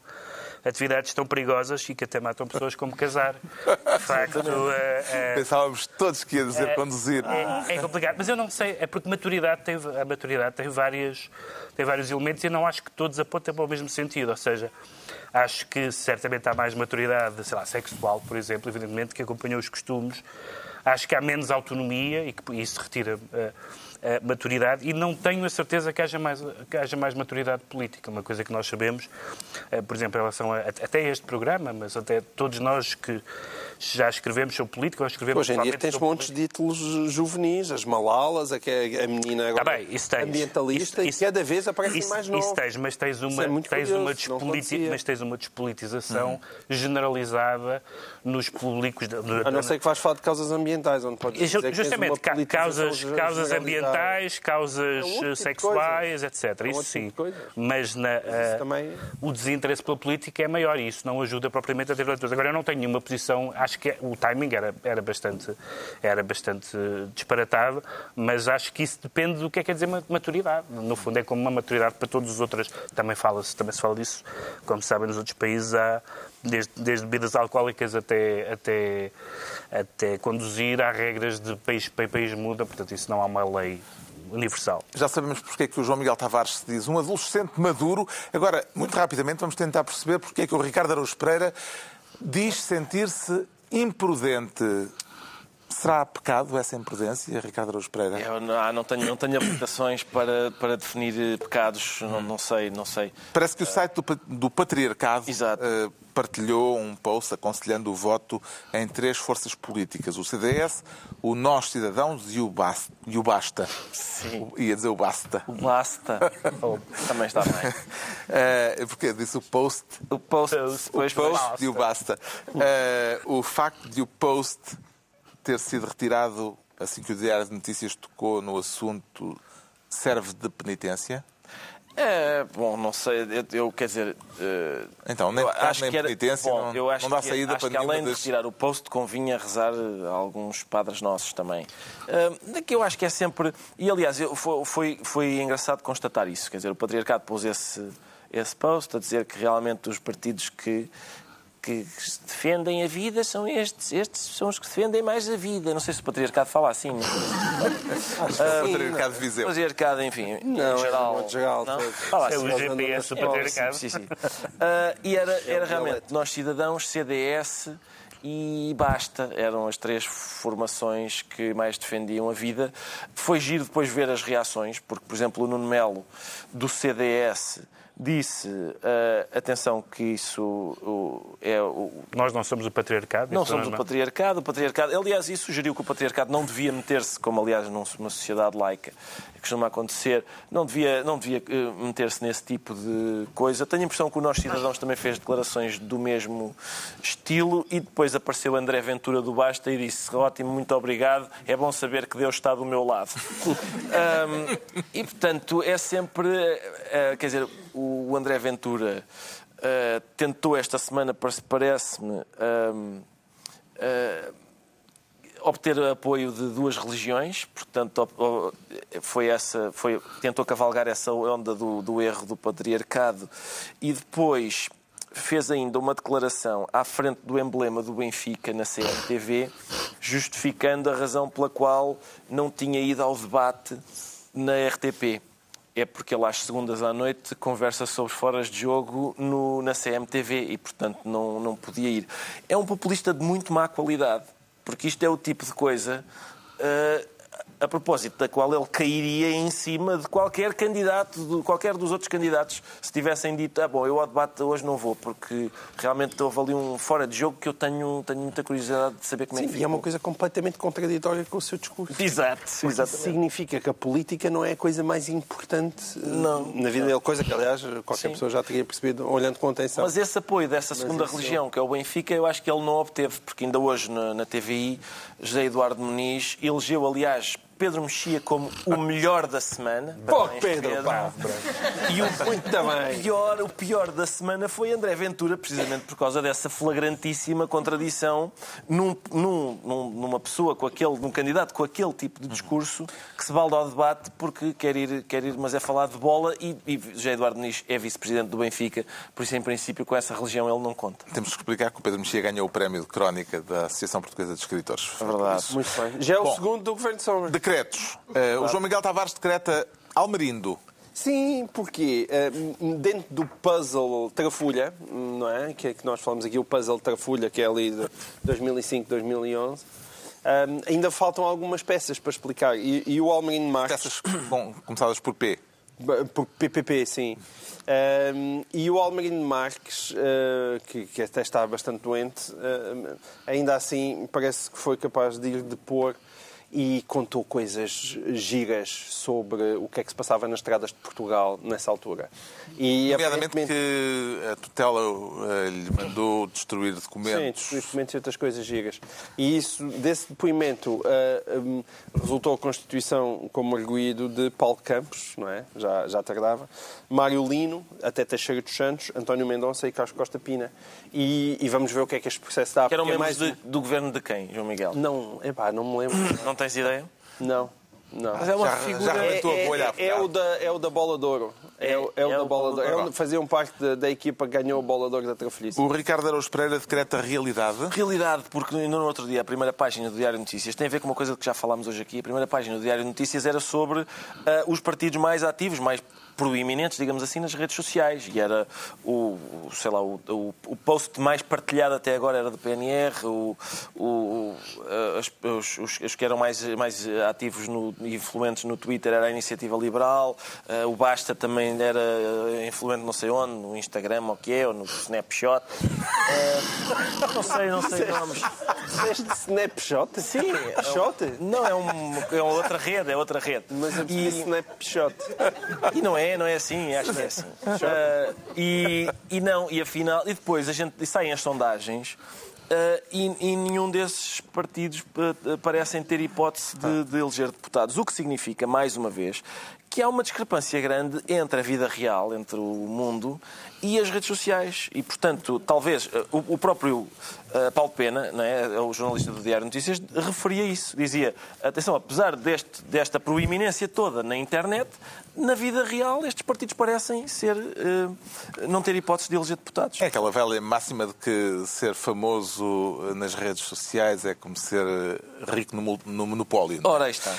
atividades tão perigosas e que até matam pessoas como casar. De facto, eh, eh, Pensávamos todos que ia dizer conduzir. É, é complicado, mas eu não sei, é porque maturidade tem, a maturidade tem, várias, tem vários elementos e eu não acho que todos apontem para o mesmo sentido. Ou seja, acho que certamente há mais maturidade, sei lá, sexual, por exemplo, evidentemente, que acompanha os costumes. Acho que há menos autonomia e que isso retira eh, eh, maturidade e não tenho a certeza que haja, mais, que haja mais maturidade política. Uma coisa que nós sabemos, eh, por exemplo, em relação a, até este programa, mas até todos nós que já escrevemos sobre política, ou escrevemos Hoje em dia tens montes de títulos juvenis, as Malalas, a, que é a menina agora Tá bem, isso tens. ambientalista, Isso- e cada vez aparecem isso, mais novos. Isso tens, mas tens uma, é tens curioso, uma mas tens uma despolitização generalizada nos públicos. da- da- A não ser que vais falar de causas ambientais, onde podes Justamente, causas, causas generalizada. Ambientais, causas É eh, de sexuais, etc. É Isso tipo sim. Mas na, eh, também- o desinteresse pela política é maior e isso não ajuda propriamente a ter eleitores. Agora, eu não tenho nenhuma posição, acho que o timing era, era, bastante, era bastante disparatado, mas acho que isso depende do que é que quer dizer ma- maturidade. No fundo, é como uma maturidade para todos os outros. Também, fala -se, também se fala disso, como sabem, nos outros países há. Desde, desde bebidas alcoólicas até, até, até conduzir, há regras de país para país muda, portanto, isso não há uma lei universal. Já sabemos porque é que o João Miguel Tavares se diz um adolescente maduro. Agora, muito rapidamente, vamos tentar perceber porque é que o Ricardo Araújo Pereira diz sentir-se imprudente. Será pecado essa imprudência, Ricardo Araújo Pereira? Eu não, ah, não tenho, não tenho aplicações para, para definir eh, pecados, não, não sei, não sei. Parece que o site do, do Patriarcado eh, partilhou um post aconselhando o voto em três forças políticas: o CDS, o Nós Cidadãos e o, Bas- e o Basta. Sim. O- Ia dizer o Basta. O basta também está bem. <laughs> Eh, porque disse o post O post, Post. o post e o basta. Eh, o facto de o post ter sido retirado assim que o Diário de Notícias tocou no assunto serve de penitência? É, bom, não sei, eu, eu, quer dizer... eh, Então, nem pecado, nem penitência, bom, não- eu acho não dá que, saída acho para que além de retirar o post, convinha rezar eh, a alguns padres nossos também. Uh, que eu acho que é sempre... E, aliás, eu, foi, foi, foi engraçado constatar isso. Quer dizer, o Patriarcado pôs esse, esse post a dizer que realmente os partidos que que defendem a vida são estes. Estes são os que defendem mais a vida. Não sei se o patriarcado fala assim. mas- o Patriarcado de Viseu. Patriarcado, enfim, Não, em é geral. geral, não? Fala É assim. o GPS do patriarcado. Sim, sim. Ah, e era, era realmente nós cidadãos, CDS e basta. Eram as três formações que mais defendiam a vida. Foi giro depois ver as reações, porque, por exemplo, o Nuno Melo, do CDS, disse, ah, atenção, que isso o- é o, Nós não somos o patriarcado. não somos é- o patriarcado. O patriarcado, aliás, isso sugeriu que o patriarcado não devia meter-se, como aliás numa sociedade laica costuma acontecer, não devia, não devia eh, meter-se nesse tipo de coisa. Tenho a impressão que o Nós Cidadãos também fez declarações do mesmo estilo e depois apareceu André Ventura do Basta e disse ótimo, muito obrigado, é bom saber que Deus está do meu lado. <laughs> Ahm, e, portanto, é sempre, eh, quer dizer, o André Ventura eh, tentou esta semana, parece- parece-me, eh, obter apoio de duas religiões, portanto foi essa, foi, tentou cavalgar essa onda do, do erro do patriarcado e depois fez ainda uma declaração à frente do emblema do Benfica na CRTV, justificando a razão pela qual não tinha ido ao debate na RTP. É porque ele às segundas à noite conversa sobre foras de jogo no, na CMTV e, portanto, não, não podia ir. É um populista de muito má qualidade, porque isto é o tipo de coisa. uh, a propósito da qual ele cairia em cima de qualquer candidato, de qualquer dos outros candidatos, se tivessem dito, ah, bom, eu ao debate hoje não vou, porque realmente houve ali um fora de jogo que eu tenho, tenho muita curiosidade de saber como Sim, é que e é uma coisa completamente contraditória com o seu discurso. Exato, exatamente. significa que a política não é a coisa mais importante eh, Não. na vida dele, coisa que, aliás, qualquer Sim. pessoa já teria percebido olhando com atenção. Mas esse apoio dessa segunda isso- religião, que é o Benfica, eu acho que ele não obteve, porque ainda hoje na, na TVI, José Eduardo Muniz elegeu, aliás, Pedro Mexia como o melhor da semana. Pô, Parabéns, Pedro, pá. E o, Muito bem. <laughs> pior, o pior da semana foi André Ventura, precisamente por causa dessa flagrantíssima contradição num, num- num- numa pessoa com aquele, num candidato com aquele tipo de discurso que se balda ao debate porque quer ir, quer ir mas é falar de bola e, e José Eduardo Muniz é vice-presidente do Benfica, por isso, em princípio, com essa religião ele não conta. Temos que explicar que o Pedro Mexia ganhou o prémio de crónica da Associação Portuguesa de Escritores. É verdade. Muito bem. Já é o Bom. segundo do Governo de Sombra. Decretos. Eh, o João Miguel Tavares decreta Almerindo. Sim, porque eh, dentro do puzzle Trafulha, não é? Que, é que nós falamos aqui, o puzzle Trafulha, que é ali de 2005, 2011, eh, ainda faltam algumas peças para explicar. E, e o Almerino Marques... Peças bom, começadas por P. Por PPP, sim. Um, e o Almerino Marques, uh, que, que até está bastante doente, uh, ainda assim parece que foi capaz de ir depor e contou coisas giras sobre o que é que se passava nas estradas de Portugal nessa altura. E Nomeadamente aparentemente- que a tutela eh, lhe mandou destruir Sim, documentos. destruir documentos e outras coisas gigas. E isso, desse depoimento, ah, hum, resultou a constituição como arguído de Paulo Campos, não é? Já, já tardava, Mário Lino, até Teixeira dos Santos, António Mendonça e Carlos Costa Pina. E, e vamos ver o que é que este processo dá. Que eram porque é membros mais de- do governo de quem, João Miguel? Não, epá, não me lembro. Não tens ideia? Não, não. Mas é uma Já- figura... já É, a é- bolha é- é o da, é o da Bola de Ouro. É, o- é o É da o Bola de Ouro. É, faziam parte da, da equipa que ganhou a Bola de Ouro da Trafelice. O Ricardo Araújo Pereira decreta realidade. Realidade, porque ainda no outro dia, a primeira página do Diário de Notícias tem a ver com uma coisa que já falámos hoje aqui. A primeira página do Diário de Notícias era sobre ah, os partidos mais ativos, mais proeminentes, digamos assim, nas redes sociais. E era o, sei lá, o, o, o post mais partilhado até agora era do PNR, o, o, o, as- os, os- os que eram mais, mais ativos no, e influentes no Twitter era a Iniciativa Liberal, ah, o Basta também era ah, influente não sei onde, no Instagram ou o que é, ou no Snapshot. Ah, não sei, não sei nomes. Deste Snapshot? Sim, Shot? Não, é, um, é outra rede, é outra rede. Mas eu percebi e, Snapshot. e não é, não é assim, acho que é assim. <laughs> Ah, e, e não, e afinal, e depois a gente saem as sondagens. ah, e, e nenhum desses partidos ah, parecem ter hipótese de, de eleger deputados. O que significa, mais uma vez, que há uma discrepância grande entre a vida real, entre o mundo e as redes sociais. E, portanto, talvez ah, o, o próprio Paulo Pena, não é, o jornalista do Diário de Notícias, referia isso. Dizia, atenção, apesar deste, desta proeminência toda na internet, na vida real estes partidos parecem ser, ah, não ter hipótese de eleger deputados. É aquela velha máxima de que ser famoso eh, nas redes sociais é como ser eh, rico no, no monopólio. Ora, aí está.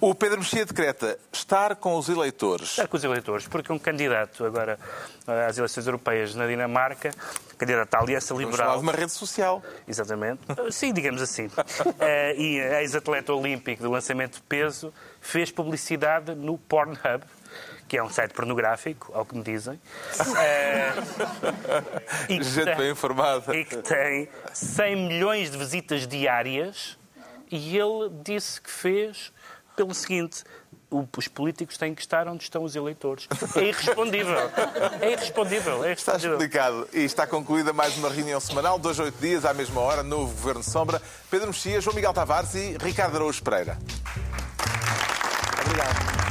O Pedro Mexia decreta estar com os eleitores. Estar com os eleitores, porque um candidato agora às eleições europeias na Dinamarca, candidato à Aliança Vamos falar Liberal, de uma rede social. exatamente, sim, digamos assim, <laughs> e ex-atleta olímpico do lançamento de peso, fez publicidade no Pornhub, que é um site pornográfico, ao que me dizem, Eh, e <laughs> que Gente tem- bem informada. e que tem 100 milhões de visitas diárias e ele disse que fez pelo seguinte. Os políticos têm que estar onde estão os eleitores. É irrespondível. É irrespondível. É Está irrespondível. explicado. E está concluída mais uma reunião semanal, dois, oito dias, à mesma hora, no Governo de Sombra. Pedro Mexia, João Miguel Tavares e Ricardo Araújo Pereira. Obrigado.